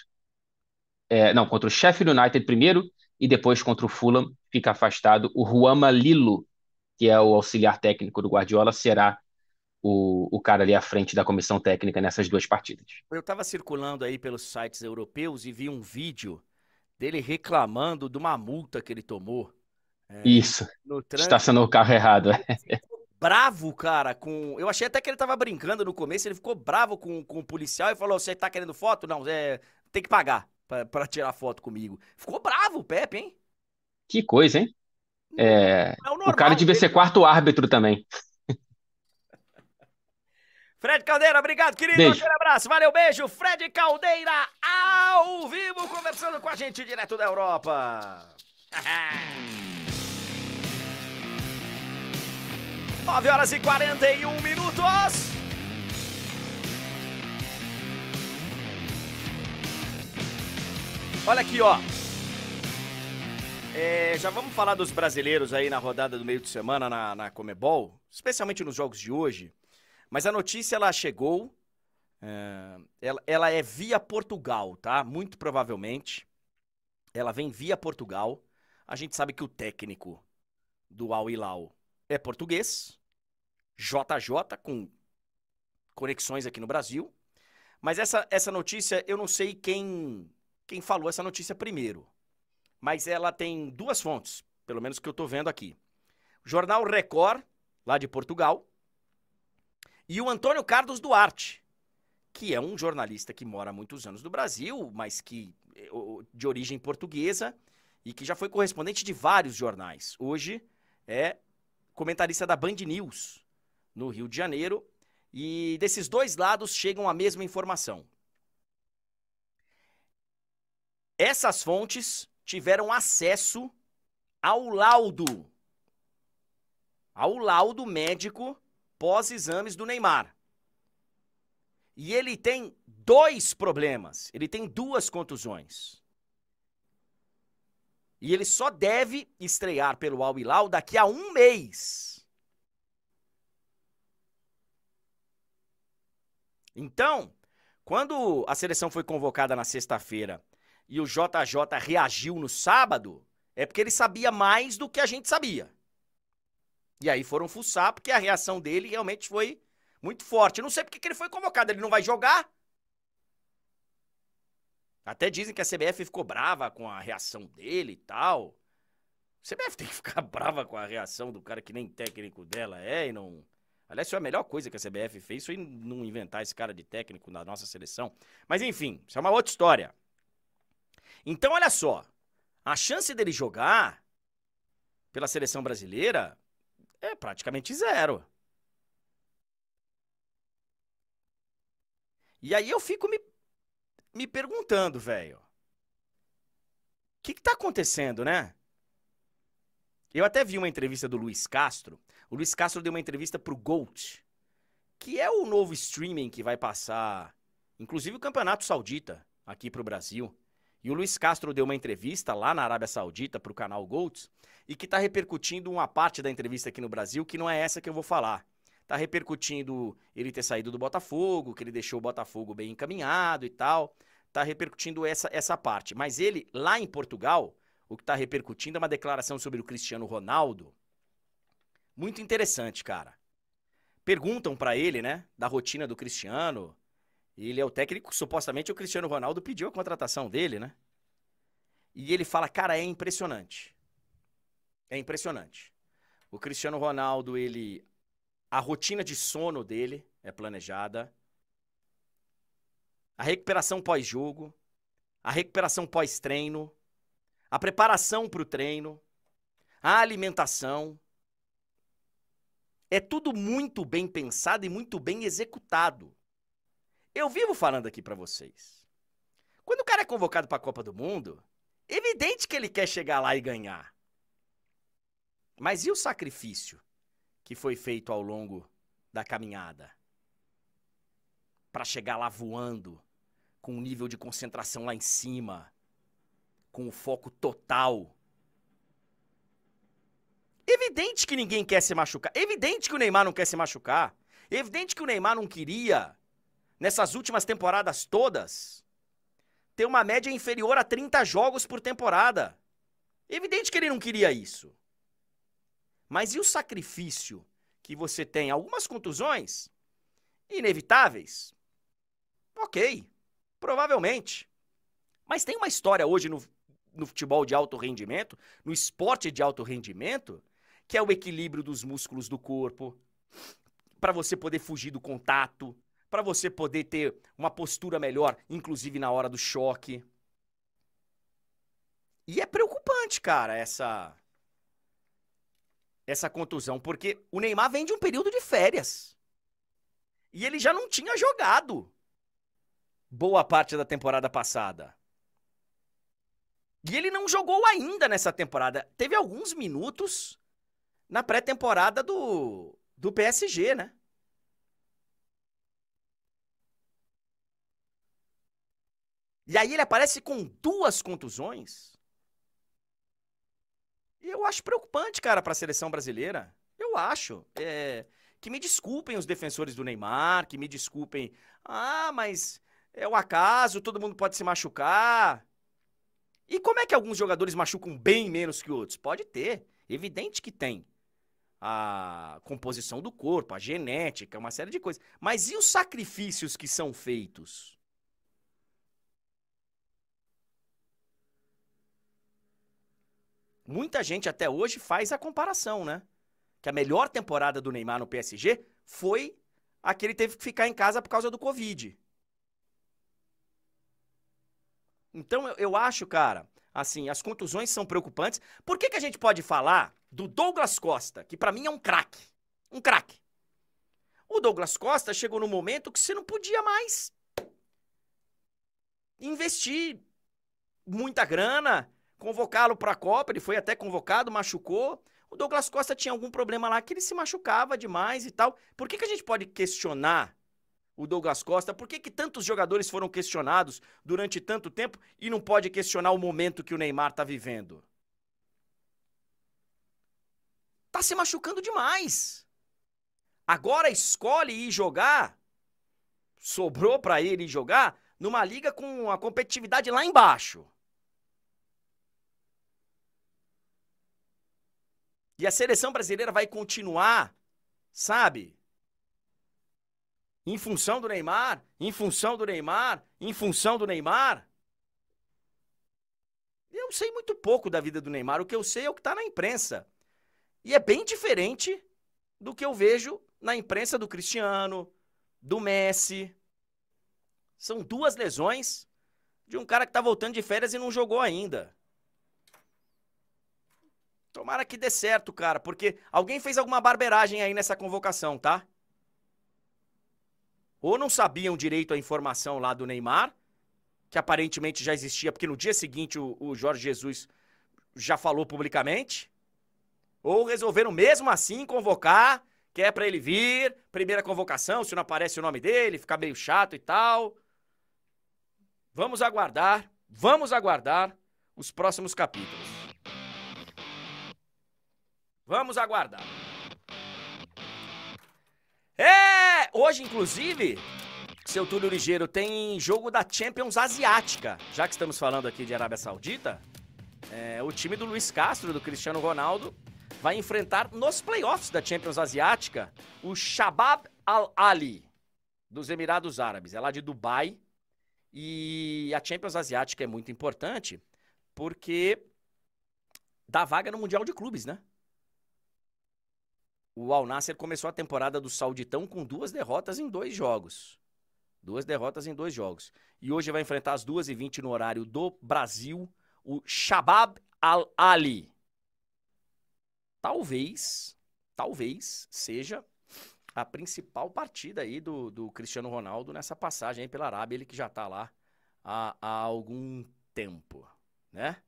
É, não, contra o Sheffield United primeiro, e depois contra o Fulham fica afastado. O Juama Lilo, que é o auxiliar técnico do Guardiola, será o, o cara ali à frente da comissão técnica nessas duas partidas. Eu estava circulando aí pelos sites europeus e vi um vídeo dele reclamando de uma multa que ele tomou. É, Isso. Estacionou o carro errado. bravo, cara, com. Eu achei até que ele tava brincando no começo, ele ficou bravo com, com o policial e falou: Você tá querendo foto? Não, é... tem que pagar pra, pra tirar foto comigo. Ficou bravo o Pepe, hein? Que coisa, hein? É... é o, o, cara devia ser quarto árbitro também. Fred Caldeira, obrigado, querido. Beijo. Aquele abraço, valeu, beijo. Fred Caldeira, ao vivo, conversando com a gente direto da Europa. <laughs> 9 horas e 41 minutos. Olha aqui, ó. É, já vamos falar dos brasileiros aí na rodada do meio de semana na, na Comebol, especialmente nos jogos de hoje. Mas a notícia ela chegou, é, ela, ela é via Portugal, tá? Muito provavelmente. Ela vem via Portugal. A gente sabe que o técnico do Al Hilal é português, JJ, com conexões aqui no Brasil. Mas essa, essa notícia, eu não sei quem, quem falou essa notícia primeiro. Mas ela tem duas fontes, pelo menos que eu estou vendo aqui. Jornal Record, lá de Portugal, e o Antônio Carlos Duarte, que é um jornalista que mora há muitos anos no Brasil, mas que eh, de origem portuguesa e que já foi correspondente de vários jornais. Hoje é comentarista da Band News no Rio de Janeiro e desses dois lados chegam a mesma informação. Essas fontes tiveram acesso ao laudo, ao laudo médico pós-exames do Neymar. E ele tem dois problemas. Ele tem duas contusões. E ele só deve estrear pelo Al Hilal daqui a um mês. Então, quando a seleção foi convocada na sexta-feira e o JJ reagiu no sábado, é porque ele sabia mais do que a gente sabia. E aí foram fuçar, porque a reação dele realmente foi muito forte. Eu não sei porque que ele foi convocado, ele não vai jogar. Até dizem que a CBF ficou brava com a reação dele e tal. A CBF tem que ficar <laughs> brava com a reação do cara que nem técnico dela é e não. Aliás, isso é a melhor coisa que a CBF fez, foi não inventar esse cara de técnico na nossa seleção. Mas enfim, isso é uma outra história. Então, olha só. A chance dele jogar pela seleção brasileira é praticamente zero. E aí eu fico me, me perguntando, velho. O que, que tá acontecendo, né? Eu até vi uma entrevista do Luiz Castro. O Luiz Castro deu uma entrevista pro Gold, que é o novo streaming que vai passar, inclusive o Campeonato Saudita, aqui pro Brasil. E o Luiz Castro deu uma entrevista lá na Arábia Saudita pro canal Gold e que está repercutindo uma parte da entrevista aqui no Brasil que não é essa que eu vou falar. Está repercutindo ele ter saído do Botafogo, que ele deixou o Botafogo bem encaminhado e tal. Está repercutindo essa, essa parte. Mas ele, lá em Portugal, o que está repercutindo é uma declaração sobre o Cristiano Ronaldo. Muito interessante, cara. Perguntam para ele, né, da rotina do Cristiano. Ele é o técnico, supostamente o Cristiano Ronaldo pediu a contratação dele, né? E ele fala, cara, é impressionante. É impressionante. O Cristiano Ronaldo, ele. A rotina de sono dele é planejada. A recuperação pós-jogo. A recuperação pós-treino. A preparação para o treino. A alimentação. É tudo muito bem pensado e muito bem executado. Eu vivo falando aqui para vocês. Quando o cara é convocado para a Copa do Mundo, evidente que ele quer chegar lá e ganhar. Mas e o sacrifício que foi feito ao longo da caminhada? Para chegar lá voando, com um nível de concentração lá em cima, com o foco total. Evidente que ninguém quer se machucar. Evidente que o Neymar não quer se machucar. Evidente que o Neymar não queria, nessas últimas temporadas todas, ter uma média inferior a 30 jogos por temporada. Evidente que ele não queria isso. Mas e o sacrifício que você tem? Algumas contusões inevitáveis? Ok, provavelmente. Mas tem uma história hoje no, no futebol de alto rendimento, no esporte de alto rendimento, que é o equilíbrio dos músculos do corpo, para você poder fugir do contato, para você poder ter uma postura melhor, inclusive na hora do choque. E é preocupante, cara, essa essa contusão, porque o Neymar vem de um período de férias. E ele já não tinha jogado boa parte da temporada passada. E ele não jogou ainda nessa temporada. Teve alguns minutos na pré-temporada do, do PSG, né? E aí ele aparece com duas contusões. E eu acho preocupante, cara, para a seleção brasileira. Eu acho. É... Que me desculpem os defensores do Neymar, que me desculpem. Ah, mas é o acaso, todo mundo pode se machucar. E como é que alguns jogadores machucam bem menos que outros? Pode ter. Evidente que tem. A composição do corpo, a genética, uma série de coisas. Mas e os sacrifícios que são feitos? Muita gente até hoje faz a comparação, né? Que a melhor temporada do Neymar no PSG foi a que ele teve que ficar em casa por causa do Covid. Então eu, eu acho, cara, assim, as contusões são preocupantes. Por que, que a gente pode falar do Douglas Costa, que para mim é um craque? Um craque. O Douglas Costa chegou no momento que você não podia mais investir muita grana, convocá-lo para a Copa, ele foi até convocado, machucou. O Douglas Costa tinha algum problema lá que ele se machucava demais e tal. Por que, que a gente pode questionar o Douglas Costa? Por que, que tantos jogadores foram questionados durante tanto tempo e não pode questionar o momento que o Neymar está vivendo? Tá se machucando demais. Agora escolhe ir jogar. Sobrou para ele jogar numa liga com a competitividade lá embaixo. E a seleção brasileira vai continuar, sabe? Em função do Neymar, em função do Neymar, em função do Neymar. Eu sei muito pouco da vida do Neymar, o que eu sei é o que está na imprensa. E é bem diferente do que eu vejo na imprensa do Cristiano, do Messi. São duas lesões de um cara que está voltando de férias e não jogou ainda. Tomara que dê certo, cara, porque alguém fez alguma barberagem aí nessa convocação, tá? Ou não sabiam direito a informação lá do Neymar, que aparentemente já existia, porque no dia seguinte o, o Jorge Jesus já falou publicamente. Ou resolveram mesmo assim convocar, que é pra ele vir, primeira convocação, se não aparece o nome dele, fica meio chato e tal. Vamos aguardar, vamos aguardar os próximos capítulos. Vamos aguardar. É! Hoje, inclusive, seu Túlio Ligeiro, tem jogo da Champions Asiática. Já que estamos falando aqui de Arábia Saudita, é, o time do Luiz Castro, do Cristiano Ronaldo, vai enfrentar nos playoffs da Champions Asiática o Shabab Al-Ali, dos Emirados Árabes. É lá de Dubai. E a Champions Asiática é muito importante porque dá vaga no Mundial de Clubes, né? O Al Nasser começou a temporada do Sauditão com duas derrotas em dois jogos. Duas derrotas em dois jogos. E hoje vai enfrentar às 2h20 no horário do Brasil o Shabab Al-Ali. Talvez, talvez seja a principal partida aí do, do Cristiano Ronaldo nessa passagem pela Arábia, ele que já tá lá há, há algum tempo, né?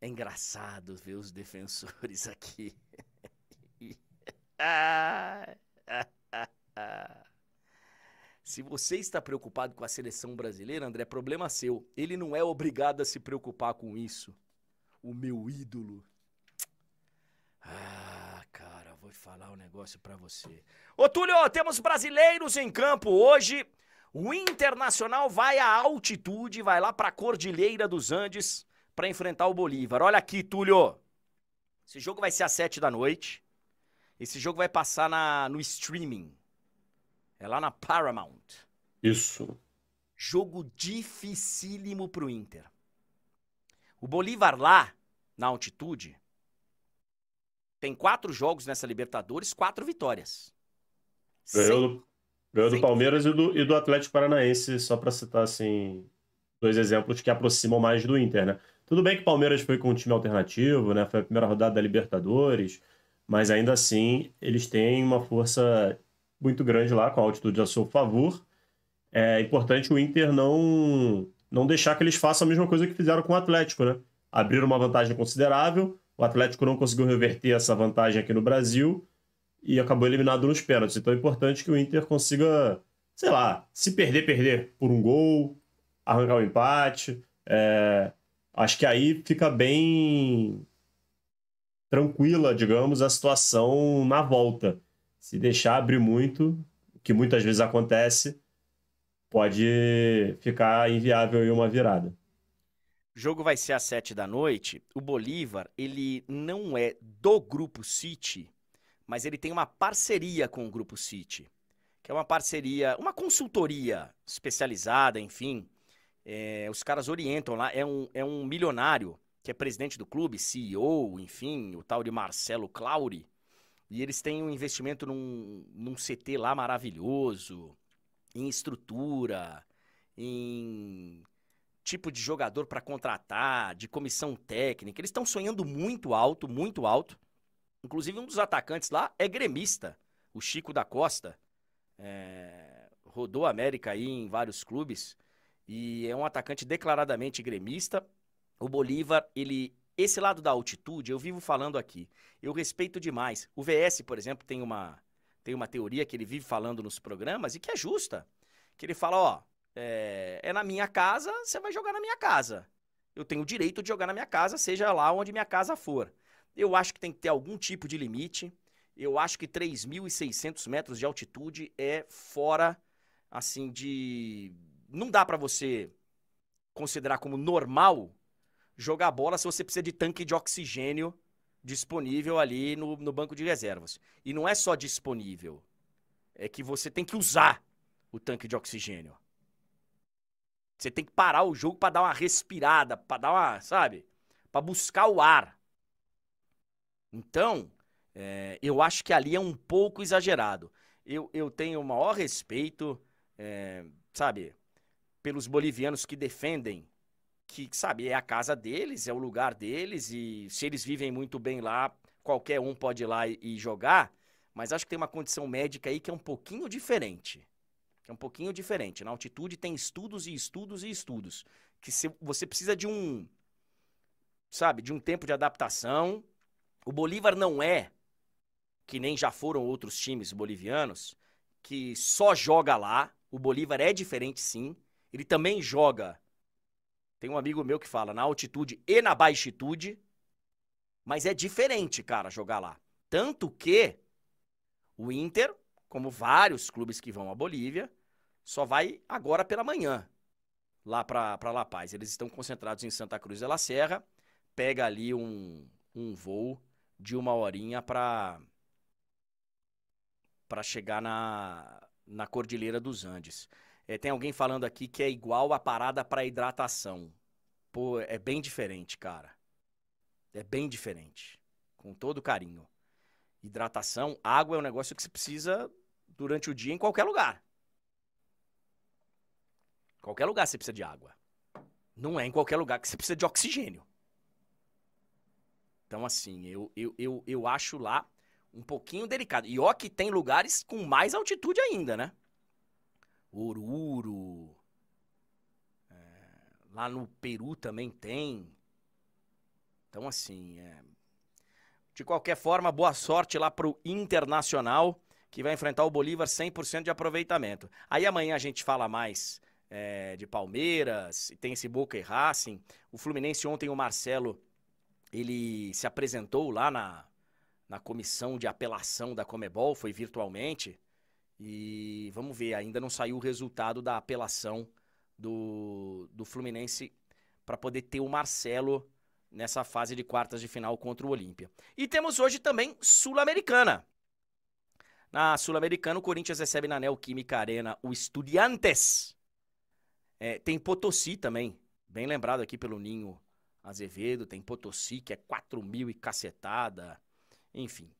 É engraçado ver os <laughs> defensores aqui. <laughs> se você está preocupado com a seleção brasileira, André, problema seu. Ele não é obrigado a se preocupar com isso. O meu ídolo. Ah, cara, vou falar um negócio para você. Ô, Túlio, temos brasileiros em campo hoje. O Internacional vai à altitude, vai lá para a Cordilheira dos Andes para enfrentar o Bolívar. Olha aqui, Túlio. Esse jogo vai ser às sete da noite. Esse jogo vai passar na, no streaming. É lá na Paramount. Isso. Jogo dificílimo pro Inter. O Bolívar lá, na altitude, tem quatro jogos nessa Libertadores, quatro vitórias. Ganhou, do, ganhou do Palmeiras e do, e do Atlético Paranaense, só para citar assim, dois exemplos que aproximam mais do Inter, né? Tudo bem que o Palmeiras foi com um time alternativo, né? Foi a primeira rodada da Libertadores, mas ainda assim eles têm uma força muito grande lá, com a altitude a seu favor. É importante o Inter não, não deixar que eles façam a mesma coisa que fizeram com o Atlético, né? Abriram uma vantagem considerável, o Atlético não conseguiu reverter essa vantagem aqui no Brasil e acabou eliminado nos pênaltis. Então é importante que o Inter consiga, sei lá, se perder, perder por um gol, arrancar o um empate. É... Acho que aí fica bem tranquila, digamos, a situação na volta. Se deixar abrir muito, o que muitas vezes acontece, pode ficar inviável em uma virada. O jogo vai ser às sete da noite. O Bolívar, ele não é do Grupo City, mas ele tem uma parceria com o Grupo City, que é uma parceria, uma consultoria especializada, enfim. É, os caras orientam lá. É um, é um milionário que é presidente do clube, CEO, enfim, o tal de Marcelo Clauri. E eles têm um investimento num, num CT lá maravilhoso, em estrutura, em tipo de jogador para contratar, de comissão técnica. Eles estão sonhando muito alto, muito alto. Inclusive, um dos atacantes lá é gremista, o Chico da Costa. É, rodou a América aí em vários clubes e é um atacante declaradamente gremista. O Bolívar, ele esse lado da altitude, eu vivo falando aqui. Eu respeito demais. O VS, por exemplo, tem uma, tem uma teoria que ele vive falando nos programas e que é justa. Que ele fala, ó, é, é na minha casa, você vai jogar na minha casa. Eu tenho o direito de jogar na minha casa, seja lá onde minha casa for. Eu acho que tem que ter algum tipo de limite. Eu acho que 3.600 metros de altitude é fora, assim, de... Não dá para você considerar como normal jogar bola se você precisa de tanque de oxigênio disponível ali no, no banco de reservas. E não é só disponível, é que você tem que usar o tanque de oxigênio. Você tem que parar o jogo para dar uma respirada, para dar uma, sabe? Para buscar o ar. Então, é, eu acho que ali é um pouco exagerado. Eu, eu tenho o maior respeito, é, sabe, pelos bolivianos que defendem que, sabe, é a casa deles, é o lugar deles, e se eles vivem muito bem lá, qualquer um pode ir lá e, jogar. Mas acho que tem uma condição médica aí que é um pouquinho diferente. É um pouquinho diferente. Na altitude tem estudos e estudos e estudos. Que se, você precisa de um, sabe, de um tempo de adaptação. O Bolívar não é, que nem já foram outros times bolivianos, que só joga lá. O Bolívar é diferente sim. Ele também joga tem um amigo meu que fala na altitude e na baixitude, mas é diferente, cara, jogar lá. Tanto que o Inter, como vários clubes que vão à Bolívia, só vai agora pela manhã lá para La Paz. Eles estão concentrados em Santa Cruz de la Serra, pega ali um, um voo de uma horinha para para chegar na, na Cordilheira dos Andes. É, tem alguém falando aqui que é igual a parada para hidratação. Pô, é bem diferente, cara. É bem diferente. Com todo carinho. Hidratação, água é um negócio que você precisa durante o dia em qualquer lugar. Qualquer lugar você precisa de água. Não é em qualquer lugar que você precisa de oxigênio. Então, assim, eu, eu, eu, eu acho lá um pouquinho delicado. E ó que tem lugares com mais altitude ainda, né? Oruro. É, lá no Peru também tem. Então, assim, é... de qualquer forma, boa sorte lá pro Internacional, que vai enfrentar o Bolívar 100% de aproveitamento. Aí amanhã a gente fala mais é, de Palmeiras, tem esse Boca e Racing. O Fluminense ontem, o Marcelo, ele se apresentou lá na, na comissão de apelação da Comebol, foi virtualmente. E vamos ver, ainda não saiu o resultado da apelação do, do Fluminense para poder ter o Marcelo nessa fase de quartas de final contra o Olímpia. E temos hoje também Sul-Americana. Na Sul-Americana, o Corinthians recebe na Neoquímica Arena o Estudiantes. É, tem Potosí também, bem lembrado aqui pelo Ninho Azevedo. Tem Potosí, que é 4 mil e cacetada. Enfim.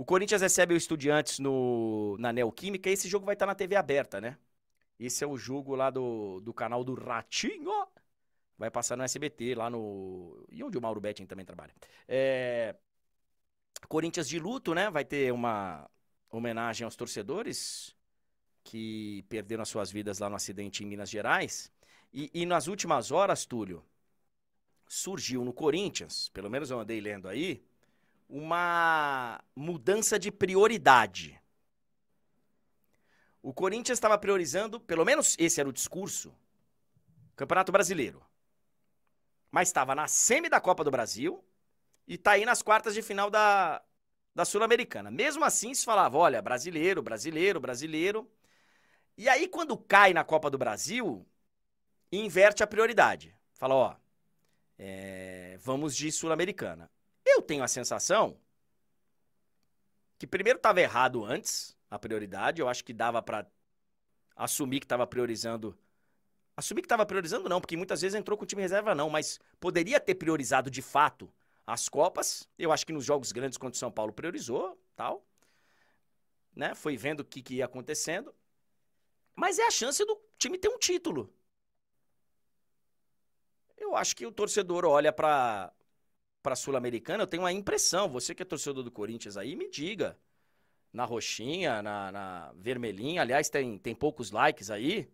O Corinthians recebe o Estudiantes no, na Neoquímica e esse jogo vai estar na TV aberta, né? Esse é o jogo lá do, do canal do Ratinho. Vai passar no SBT, lá no. E onde o Mauro Betting também trabalha. É... Corinthians de luto, né? Vai ter uma homenagem aos torcedores que perderam as suas vidas lá no acidente em Minas Gerais. E, e nas últimas horas, Túlio, surgiu no Corinthians, pelo menos eu andei lendo aí, uma mudança de prioridade. O Corinthians estava priorizando, pelo menos esse era o discurso, Campeonato Brasileiro. Mas estava na semi da Copa do Brasil e está aí nas quartas de final da, da Sul-Americana. Mesmo assim, se falava, olha, brasileiro, brasileiro, brasileiro. E aí, quando cai na Copa do Brasil, inverte a prioridade. Fala, ó, é, vamos de Sul-Americana. Eu tenho a sensação que primeiro estava errado antes a prioridade. Eu acho que dava para assumir que estava priorizando. Assumir que estava priorizando, não, porque muitas vezes entrou com o time reserva, não, mas poderia ter priorizado de fato as Copas. Eu acho que nos jogos grandes contra o São Paulo priorizou, tal. Né? Foi vendo o que, que ia acontecendo. Mas é a chance do time ter um título. Eu acho que o torcedor olha para para Sul-Americana, eu tenho uma impressão, você que é torcedor do Corinthians aí, me diga. Na roxinha, na, na vermelhinha, aliás, tem, tem poucos likes aí.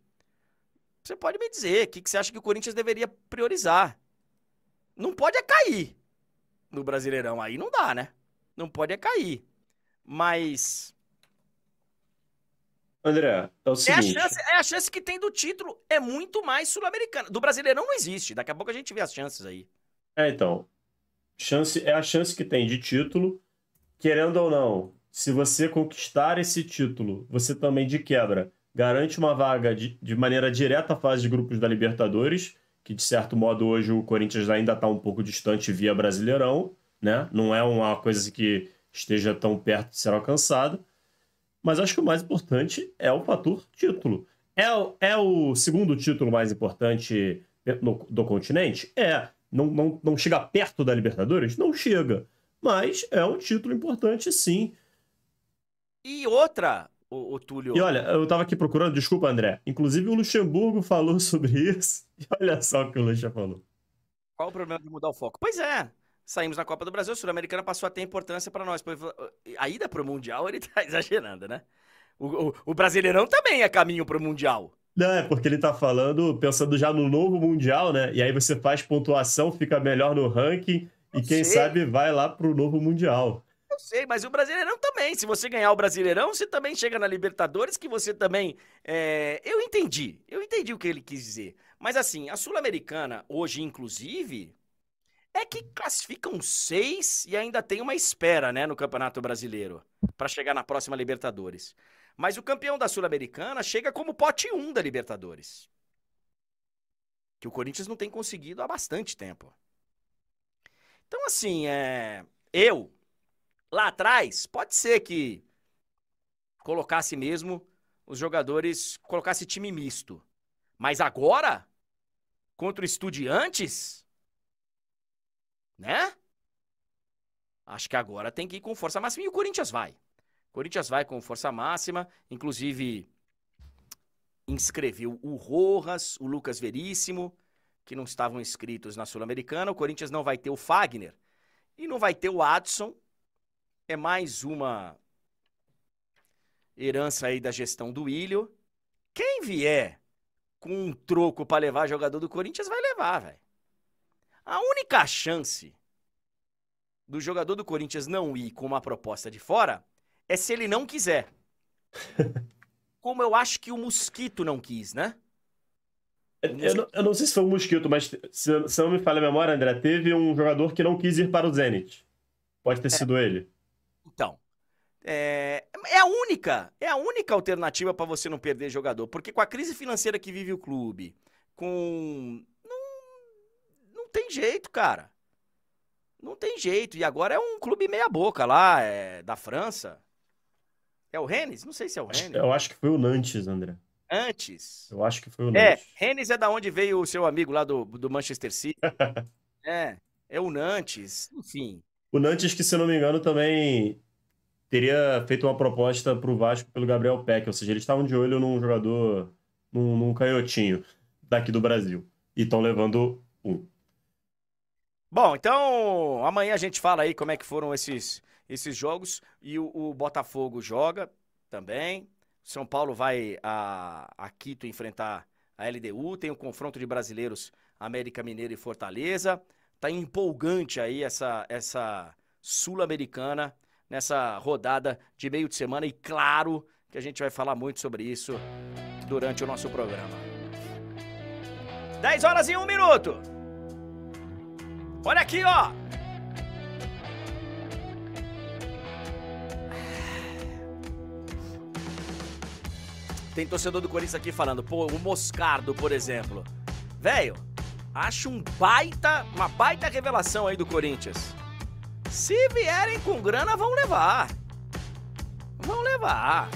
Você pode me dizer o que, que você acha que o Corinthians deveria priorizar. Não pode é cair no Brasileirão, aí não dá, né? Não pode é cair. Mas. André, é o seguinte. É a chance, é a chance que tem do título, é muito mais sul-americano. Do Brasileirão não existe. Daqui a pouco a gente vê as chances aí. É, então chance é a chance que tem de título, querendo ou não. Se você conquistar esse título, você também de quebra garante uma vaga de, de maneira direta à fase de grupos da Libertadores, que de certo modo hoje o Corinthians ainda está um pouco distante via Brasileirão, né? Não é uma coisa que esteja tão perto de ser alcançada. Mas acho que o mais importante é o fator título. É, é o segundo título mais importante no, do continente? É não, não, não chega perto da Libertadores? Não chega. Mas é um título importante, sim. E outra, o, o Túlio. E olha, eu tava aqui procurando, desculpa, André. Inclusive o Luxemburgo <laughs> falou sobre isso. E olha só o que o Luxa falou. Qual o problema de mudar o foco? Pois é. Saímos na Copa do Brasil, a Sul-Americana passou a ter importância para nós. A ida pro Mundial, ele tá <laughs> exagerando, né? O, o, o Brasileirão também é caminho pro Mundial. Não, é porque ele tá falando, pensando já no novo Mundial, né? E aí você faz pontuação, fica melhor no ranking e quem sei. sabe vai lá pro novo Mundial. Eu sei, mas o Brasileirão também. Se você ganhar o Brasileirão, você também chega na Libertadores, que você também. É... Eu entendi. Eu entendi o que ele quis dizer. Mas assim, a Sul-Americana, hoje, inclusive, é que classificam seis e ainda tem uma espera, né, no Campeonato Brasileiro, para chegar na próxima Libertadores. Mas o campeão da Sul-Americana chega como pote 1 da Libertadores. Que o Corinthians não tem conseguido há bastante tempo. Então, assim, é... eu, lá atrás, pode ser que colocasse mesmo os jogadores, colocasse time misto. Mas agora, contra o Estudiantes, né? Acho que agora tem que ir com força máxima e o Corinthians vai. Corinthians vai com força máxima, inclusive inscreveu o Rojas, o Lucas Veríssimo, que não estavam inscritos na Sul-Americana. O Corinthians não vai ter o Fagner e não vai ter o Adson. É mais uma herança aí da gestão do Ilho. Quem vier com um troco para levar jogador do Corinthians vai levar, velho. A única chance do jogador do Corinthians não ir com uma proposta de fora é se ele não quiser. <laughs> Como eu acho que o Mosquito não quis, né? Eu não, eu não sei se foi o Mosquito, mas se, se não me falha a memória, André, teve um jogador que não quis ir para o Zenit. Pode ter é. sido ele. Então, é, é, a única, é a única alternativa para você não perder jogador, porque com a crise financeira que vive o clube, com não, não tem jeito, cara. Não tem jeito. E agora é um clube meia boca lá, é, da França. É o Rennes? Não sei se é o Rennes. Eu acho que foi o Nantes, André. Antes. Eu acho que foi o é, Nantes. É, Rennes é da onde veio o seu amigo lá do, do Manchester City. <laughs> é, é o Nantes. Enfim. O Nantes, que se não me engano, também teria feito uma proposta para o Vasco pelo Gabriel Peck, ou seja, eles estavam de olho num jogador, num, num canhotinho daqui do Brasil. E estão levando um. Bom, então amanhã a gente fala aí como é que foram esses, esses jogos. E o, o Botafogo joga também. São Paulo vai a, a Quito enfrentar a LDU. Tem o um confronto de brasileiros América Mineiro e Fortaleza. Tá empolgante aí essa, essa Sul-Americana nessa rodada de meio de semana e claro que a gente vai falar muito sobre isso durante o nosso programa. 10 horas e 1 minuto. Olha aqui, ó. Tem torcedor do Corinthians aqui falando, pô, o Moscardo, por exemplo. Velho, acho um baita, uma baita revelação aí do Corinthians. Se vierem com grana, vão levar. Vão levar.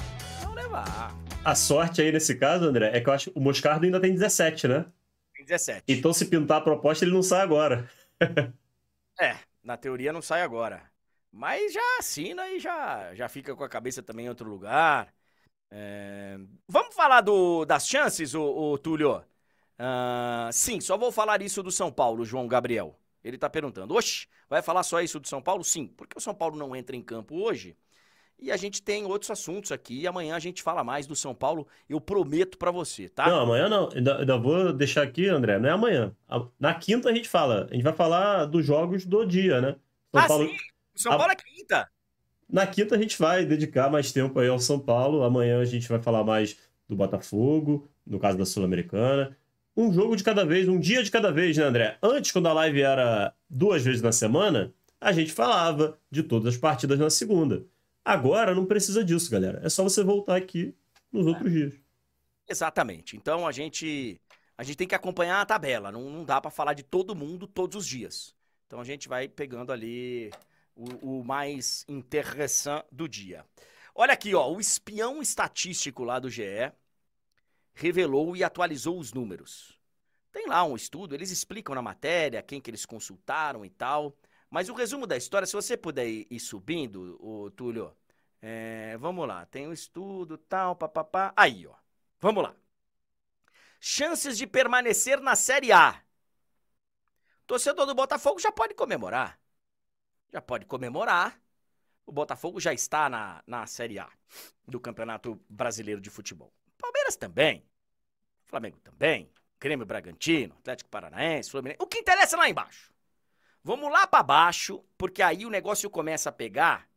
Vão levar. A sorte aí nesse caso, André, é que eu acho que o Moscardo ainda tem 17, né? Tem 17. Então se pintar a proposta, ele não sai agora. <laughs> é, na teoria não sai agora. Mas já assina e já, já fica com a cabeça também em outro lugar. É... Vamos falar do, das chances, o, Túlio? Uh, sim, só vou falar isso do São Paulo, João Gabriel. Ele está perguntando, oxe, vai falar só isso do São Paulo? Sim, porque o São Paulo não entra em campo hoje. E a gente tem outros assuntos aqui. E amanhã a gente fala mais do São Paulo. Eu prometo para você, tá? Não, amanhã não. Ainda, vou deixar aqui, André. Não é amanhã. Na quinta a gente fala. A gente vai falar dos jogos do dia, né? São ah, Paulo... sim. São Paulo é quinta. Na quinta a gente vai dedicar mais tempo aí ao São Paulo. Amanhã a gente vai falar mais do Botafogo, no caso da Sul-Americana um jogo de cada vez, um dia de cada vez, né, André? Antes, quando a live era duas vezes na semana, a gente falava de todas as partidas na segunda. Agora não precisa disso, galera. É só você voltar aqui nos outros dias. Exatamente. Então a gente a gente tem que acompanhar a tabela. Não, não dá para falar de todo mundo todos os dias. Então a gente vai pegando ali o, o mais interessante do dia. Olha aqui, ó, o espião estatístico lá do GE revelou e atualizou os números. Tem lá um estudo, eles explicam na matéria quem que eles consultaram e tal. Mas o resumo da história, se você puder ir, subindo, o Túlio, é, vamos lá, tem um estudo, tal, papapá. Aí, ó. Vamos lá. Chances de permanecer na Série A. Torcedor do Botafogo já pode comemorar. Já pode comemorar. O Botafogo já está na, na Série A do Campeonato Brasileiro de Futebol. Palmeiras também. Flamengo também. Grêmio Bragantino, Atlético Paranaense, Fluminense. O que interessa é lá embaixo. Vamos lá para baixo, porque aí o negócio começa a pegar.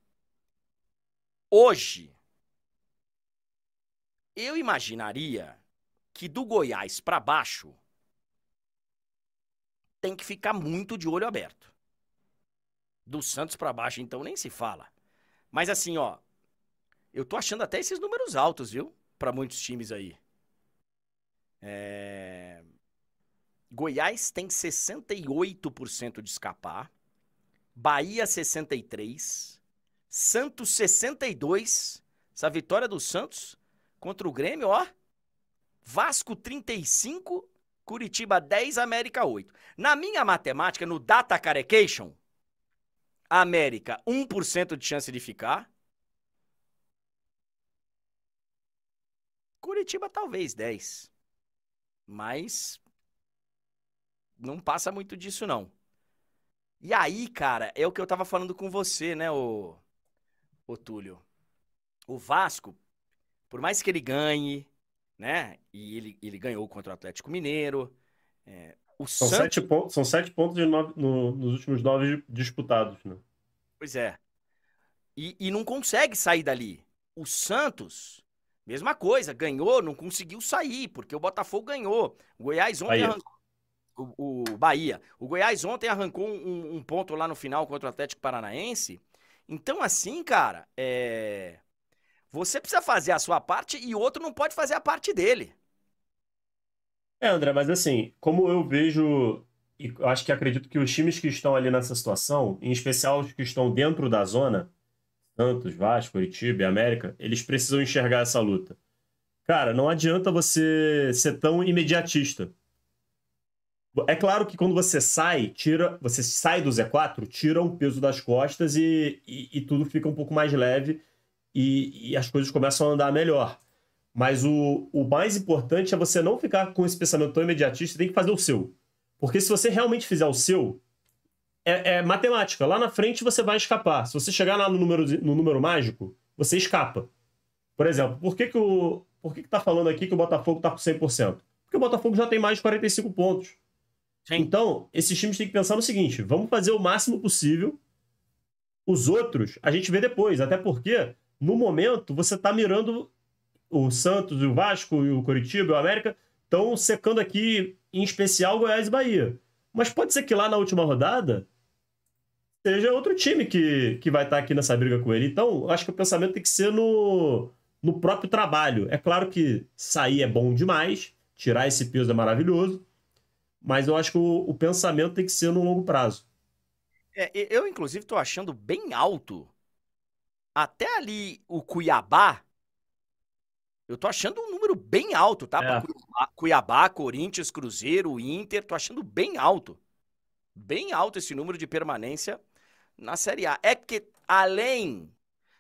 Hoje, eu imaginaria que do Goiás para baixo tem que ficar muito de olho aberto. Do Santos para baixo, então, nem se fala. Mas assim, ó, eu tô achando até esses números altos, viu? para muitos times aí. É... Goiás tem 68% de escapar. Bahia 63. Santos 62. Essa vitória do Santos contra o Grêmio, ó. Vasco 35, Curitiba 10, América 8. Na minha matemática, no Data Carecation, América 1% de chance de ficar. Curitiba talvez 10. Mas não passa muito disso não. E aí, cara, é o que eu tava falando com você, né, o, o Túlio. O Vasco, por mais que ele ganhe, né, e ele, ele ganhou contra o Atlético Mineiro, é, o são, Santos... sete pontos, são sete pontos no, nos últimos nove disputados, né? Pois é. E, e não consegue sair dali. O Santos, mesma coisa, ganhou, não conseguiu sair, porque o Botafogo ganhou. O Goiás ontem Bahia. arrancou. O, o Bahia. O Goiás ontem arrancou um, um ponto lá no final contra o Atlético Paranaense. Então, assim, cara, é. Você precisa fazer a sua parte e o outro não pode fazer a parte dele. É, André, mas assim, como eu vejo, e acho que acredito que os times que estão ali nessa situação, em especial os que estão dentro da zona, Santos, Vasco, Curitiba e América, eles precisam enxergar essa luta. Cara, não adianta você ser tão imediatista. É claro que quando você sai, tira, você sai do Z4, tira um peso das costas e, e, e tudo fica um pouco mais leve e, e as coisas começam a andar melhor. Mas o, o mais importante é você não ficar com esse pensamento tão imediatista, tem que fazer o seu. Porque se você realmente fizer o seu, é, é matemática. Lá na frente você vai escapar. Se você chegar lá no número, no número mágico, você escapa. Por exemplo, por que, que, o, por que, que tá falando aqui que o Botafogo tá com 100%? Porque o Botafogo já tem mais de 45 pontos. Sim. Então, esses times têm que pensar no seguinte: vamos fazer o máximo possível. Os outros, a gente vê depois. Até porque, no momento, você tá mirando o Santos, o Vasco, o Curitiba, e o América estão secando aqui, em especial, Goiás e Bahia. Mas pode ser que lá na última rodada seja outro time que, que vai estar aqui nessa briga com ele. Então, acho que o pensamento tem que ser no, no próprio trabalho. É claro que sair é bom demais, tirar esse peso é maravilhoso, mas eu acho que o, o pensamento tem que ser no longo prazo. É, eu, inclusive, tô achando bem alto. Até ali o Cuiabá. Eu tô achando um número bem alto, tá? É. Cuiabá, Cuiabá, Corinthians, Cruzeiro, Inter. Tô achando bem alto. Bem alto esse número de permanência na Série A. É que, além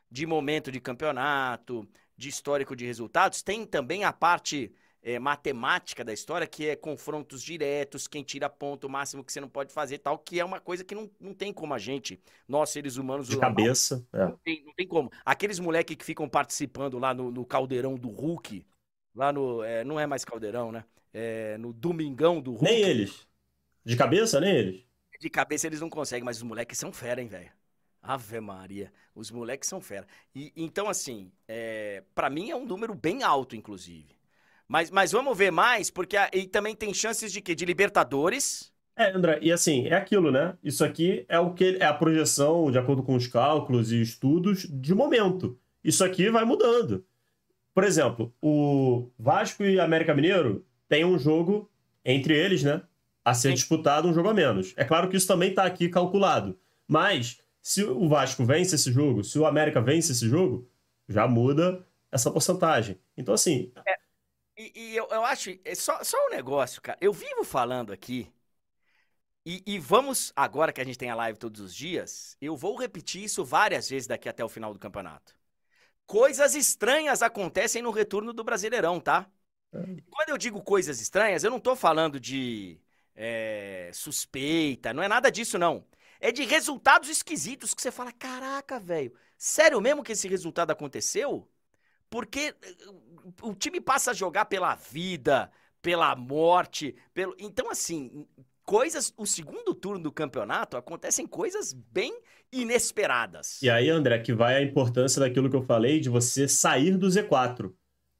de momento de campeonato, de histórico de resultados, tem também a parte é, matemática da história, que é confrontos diretos, quem tira ponto, o máximo que você não pode fazer tal, que é uma coisa que não, não tem como a gente, nós seres humanos, De cabeça. é. não tem, não tem como. Aqueles moleques que ficam participando lá no, no caldeirão do Hulk, lá no. é, não é mais caldeirão, né? É, no domingão do Hulk. Nem eles. De cabeça, nem eles. De cabeça eles não conseguem, mas os moleques são fera, hein, velho? Ave Maria. Os moleques são fera. E, então, assim, é, para mim é um número bem alto, inclusive. Mas, mas vamos ver mais, porque a- e também tem chances de quê? De Libertadores. É, André, e assim, é aquilo, né? Isso aqui é o que é a projeção, de acordo com os cálculos e estudos, de momento. Isso aqui vai mudando. Por exemplo, o Vasco e América Mineiro têm um jogo entre eles, né? A ser Sim. disputado um jogo a menos. É claro que isso também está aqui calculado. Mas, se o Vasco vence esse jogo, se o América vence esse jogo, já muda essa porcentagem. Então, assim, E, e eu, eu acho, é só, só um negócio, cara. Eu vivo falando aqui, e, e vamos, agora que a gente tem a live todos os dias, eu vou repetir isso várias vezes daqui até o final do campeonato. Coisas estranhas acontecem no retorno do Brasileirão, tá? E Quando eu digo coisas estranhas, eu não tô falando de é, suspeita, não é nada disso, não. É de resultados esquisitos que você fala: caraca, velho, sério mesmo que esse resultado aconteceu? Porque eh, o time passa a jogar pela vida, pela morte, pelo. Então, assim, coisas. O segundo turno do campeonato acontecem coisas bem inesperadas. E aí, André, que vai a importância daquilo que eu falei de você sair do Z4.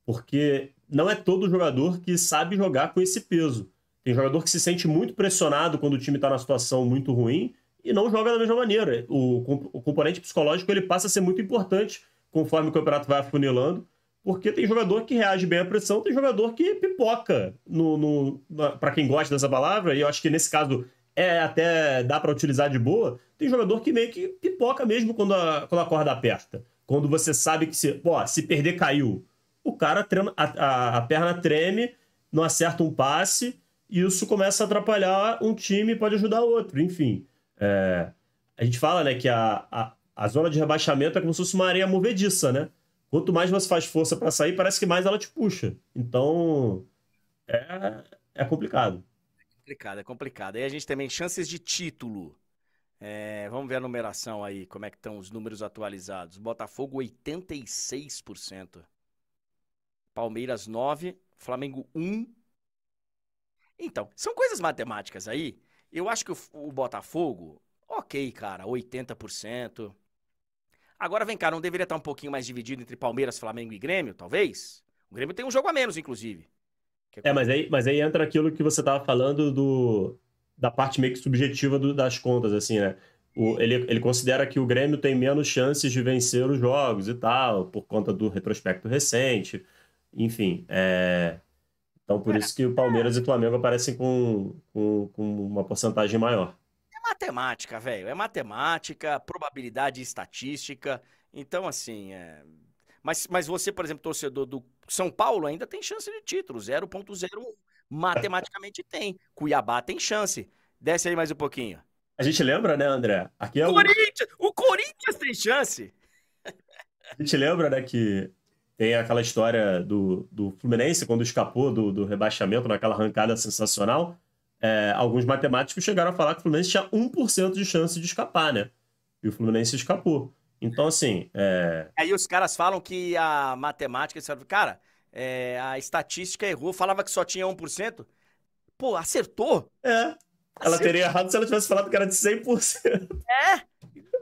Porque não é todo jogador que sabe jogar com esse peso. Tem jogador que se sente muito pressionado quando o time está numa situação muito ruim e não joga da mesma maneira. O, o componente psicológico ele passa a ser muito importante conforme o campeonato vai afunilando, porque tem jogador que reage bem à pressão, tem jogador que pipoca no, no, para quem gosta dessa palavra, e eu acho que nesse caso é até dá para utilizar de boa. Tem jogador que meio que pipoca mesmo quando a, quando a corda aperta. Quando você sabe que se, se perder, caiu. O cara a, a, a perna treme, não acerta um passe, e isso começa a atrapalhar um time pode ajudar outro. Enfim, é, a gente fala né, que a, a, a zona de rebaixamento é como se fosse uma areia movediça, né? Quanto mais você faz força para sair, parece que mais ela te puxa. Então, é, é complicado. complicado, é complicado. Aí a gente também chances de título. É, vamos ver a numeração aí, como é que estão os números atualizados. Botafogo 86%. Palmeiras 9, Flamengo 1. Então, são coisas matemáticas aí. Eu acho que o, o Botafogo, ok, cara, 80%. Agora vem cá, não deveria estar um pouquinho mais dividido entre Palmeiras, Flamengo e Grêmio, talvez? O Grêmio tem um jogo a menos, inclusive. É, é mas aí, mas aí entra aquilo que você estava falando do, da parte meio que subjetiva do, das contas, assim, né? O, ele, ele considera que o Grêmio tem menos chances de vencer os jogos e tal, por conta do retrospecto recente. Enfim, é... então por é. isso que o Palmeiras e o Flamengo aparecem com, com, com uma porcentagem maior. Matemática, velho. É matemática, probabilidade estatística. Então, assim, é... mas, mas você, por exemplo, torcedor do São Paulo, ainda tem chance de título, 0.01. Matematicamente <laughs> tem. Cuiabá tem chance. Desce aí mais um pouquinho. A gente lembra, né, André? Aqui é o... Corinthians! O Corinthians tem chance! A gente lembra, né, que tem aquela história do, do Fluminense, quando escapou do, do rebaixamento, naquela arrancada sensacional. É, alguns matemáticos chegaram a falar que o Fluminense tinha 1% de chance de escapar, né? E o Fluminense escapou. Então, assim. É... Aí os caras falam que a matemática. Cara, é, a estatística errou, falava que só tinha 1%. Pô, acertou? É. Ela teria errado se ela tivesse falado que era de 100%. É?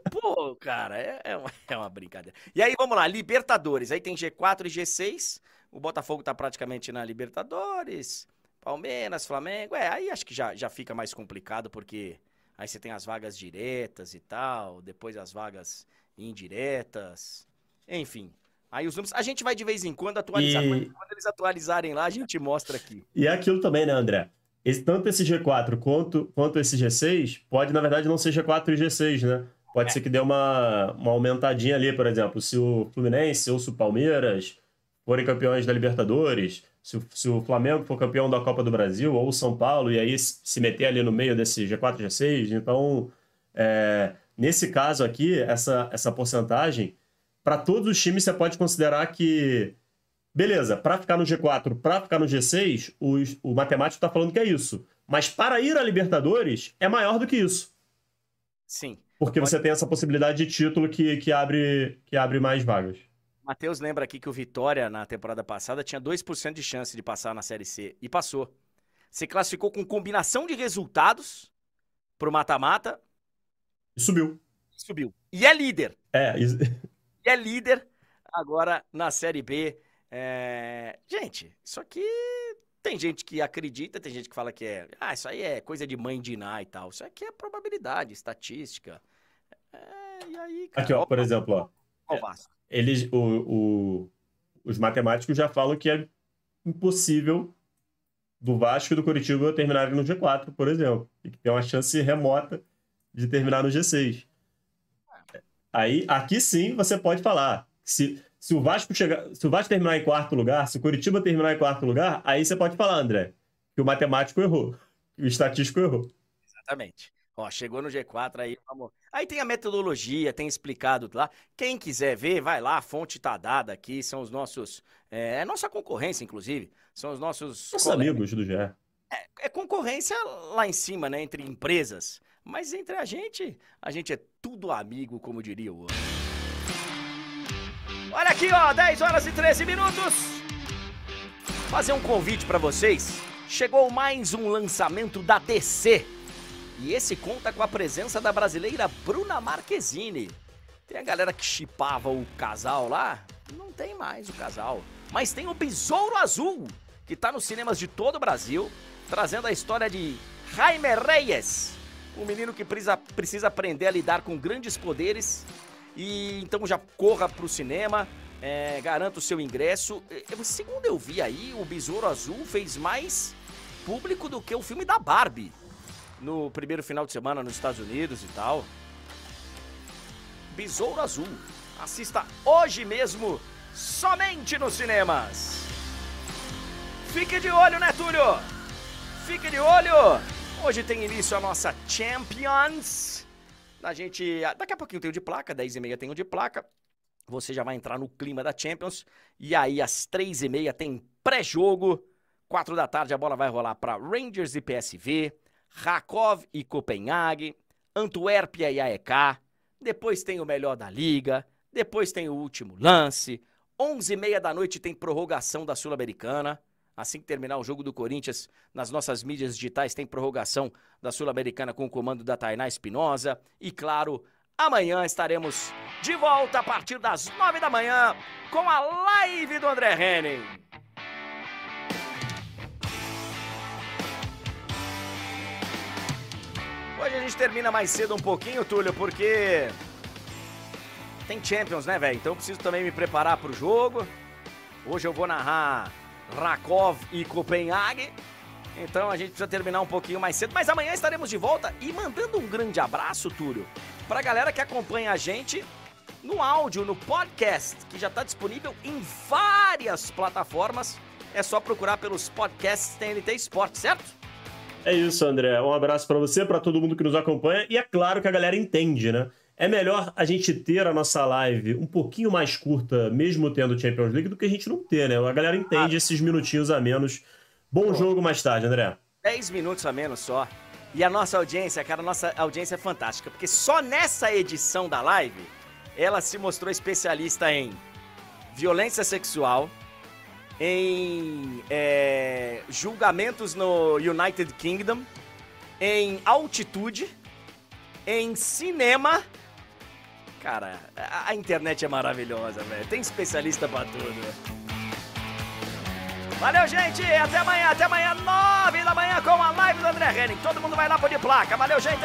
Pô, cara, é, é, uma, é uma brincadeira. E aí, vamos lá, Libertadores. Aí tem G4 e G6. O Botafogo tá praticamente na Libertadores. Palmeiras, Flamengo. É, aí acho que já, já fica mais complicado, porque aí você tem as vagas diretas e tal, depois as vagas indiretas. Enfim. Aí os números. A gente vai de vez em quando atualizar. E... Quando eles atualizarem lá, a gente mostra aqui. E é aquilo também, né, André? esse, tanto esse G4 quanto, quanto esse G6 pode, na verdade, não ser G4 e G6, né? Pode é. ser que dê uma, uma aumentadinha ali, por exemplo, se o Fluminense ou se o Palmeiras forem campeões da Libertadores, se o, se o Flamengo for campeão da Copa do Brasil ou o São Paulo, e aí se meter ali no meio desse G4 e G6. Então, é, nesse caso aqui, essa, essa porcentagem, para todos os times você pode considerar que Beleza, para ficar no G4, para ficar no G6, os, o matemático está falando que é isso. Mas para ir à Libertadores, é maior do que isso. Sim. Porque Pode... você tem essa possibilidade de título que, que, abre, que abre mais vagas. Matheus lembra aqui que o Vitória, na temporada passada, tinha 2% de chance de passar na Série C. E passou. Se classificou com combinação de resultados pro mata-mata. E subiu. Subiu. E é líder. É. E é líder agora na Série B. É... Gente, isso aqui tem gente que acredita, tem gente que fala que é. Ah, isso aí é coisa de mãe de Iná e tal. Isso aqui é probabilidade, estatística. É... E aí, cara, Aqui, ó, por exemplo, ó. É, eles, o, o, os matemáticos já falam que é impossível do Vasco e do Curitiba terminarem no G4, por exemplo. E que tem uma chance remota de terminar no G6. É. Aí, aqui sim, você pode falar. Se, se o Vasco chegar, se o Vasco terminar em quarto lugar, se o Curitiba terminar em quarto lugar, aí você pode falar, André, que o matemático errou, que o estatístico errou. Exatamente. Ó, chegou no G4 aí, vamos. Aí tem a metodologia, tem explicado lá. Quem quiser ver, vai lá, a fonte tá dada aqui, são os nossos. É, é nossa concorrência, inclusive. São os nossos. Nossos amigos do GE. É, é concorrência lá em cima, né? Entre empresas. Mas entre a gente, a gente é tudo amigo, como diria o outro. Olha aqui, ó, 10 horas e 13 minutos. Fazer um convite para vocês. Chegou mais um lançamento da DC. E esse conta com a presença da brasileira Bruna Marquezine. Tem a galera que chipava o casal lá, não tem mais o casal. Mas tem o Besouro Azul, que tá nos cinemas de todo o Brasil, trazendo a história de Jaime Reyes, um menino que precisa, precisa aprender a lidar com grandes poderes e então já corra para o cinema, é, garanta o seu ingresso. Segundo eu vi aí, o Besouro Azul fez mais público do que o filme da Barbie no primeiro final de semana nos Estados Unidos e tal. Besouro Azul. Assista hoje mesmo, somente nos cinemas. Fique de olho, né, Túlio? Fique de olho! Hoje tem início a nossa Champions a gente. Daqui a pouquinho tem o de placa, 10 e meia tem o de placa. Você já vai entrar no clima da Champions. E aí, às 3 e meia tem pré-jogo. 4 da tarde a bola vai rolar para Rangers e PSV, Rakov e Copenhague, Antuérpia e AEK. Depois tem o melhor da liga. Depois tem o último lance. 11 e meia da noite tem prorrogação da Sul-Americana. Assim que terminar o jogo do Corinthians, nas nossas mídias digitais tem prorrogação da Sul-Americana com o comando da Tainá Espinosa. E claro, amanhã estaremos de volta a partir das nove da manhã com a live do André Henning. Hoje a gente termina mais cedo um pouquinho, Túlio, porque tem Champions, né, velho? Então eu preciso também me preparar pro jogo. Hoje eu vou narrar Rakov e Copenhague. Então a gente precisa terminar um pouquinho mais cedo, mas amanhã estaremos de volta e mandando um grande abraço, Túlio, pra galera que acompanha a gente no áudio, no podcast, que já está disponível em várias plataformas. É só procurar pelos podcasts TNT Esporte, certo? É isso, André. Um abraço para você, para todo mundo que nos acompanha. E é claro que a galera entende, né? É melhor a gente ter a nossa live um pouquinho mais curta, mesmo tendo Champions League, do que a gente não ter, né? A galera entende esses minutinhos a menos. Bom jogo mais tarde, André. 10 minutos a menos só. E a nossa audiência, cara, a nossa audiência é fantástica, porque só nessa edição da live ela se mostrou especialista em violência sexual, em é, julgamentos no United Kingdom, em altitude, em cinema. Cara, a, internet é maravilhosa, velho. Tem especialista pra tudo. Valeu, gente. Até amanhã. Até amanhã, nove da manhã, com a live do André Henning. Todo mundo vai lá por de placa. Valeu, gente.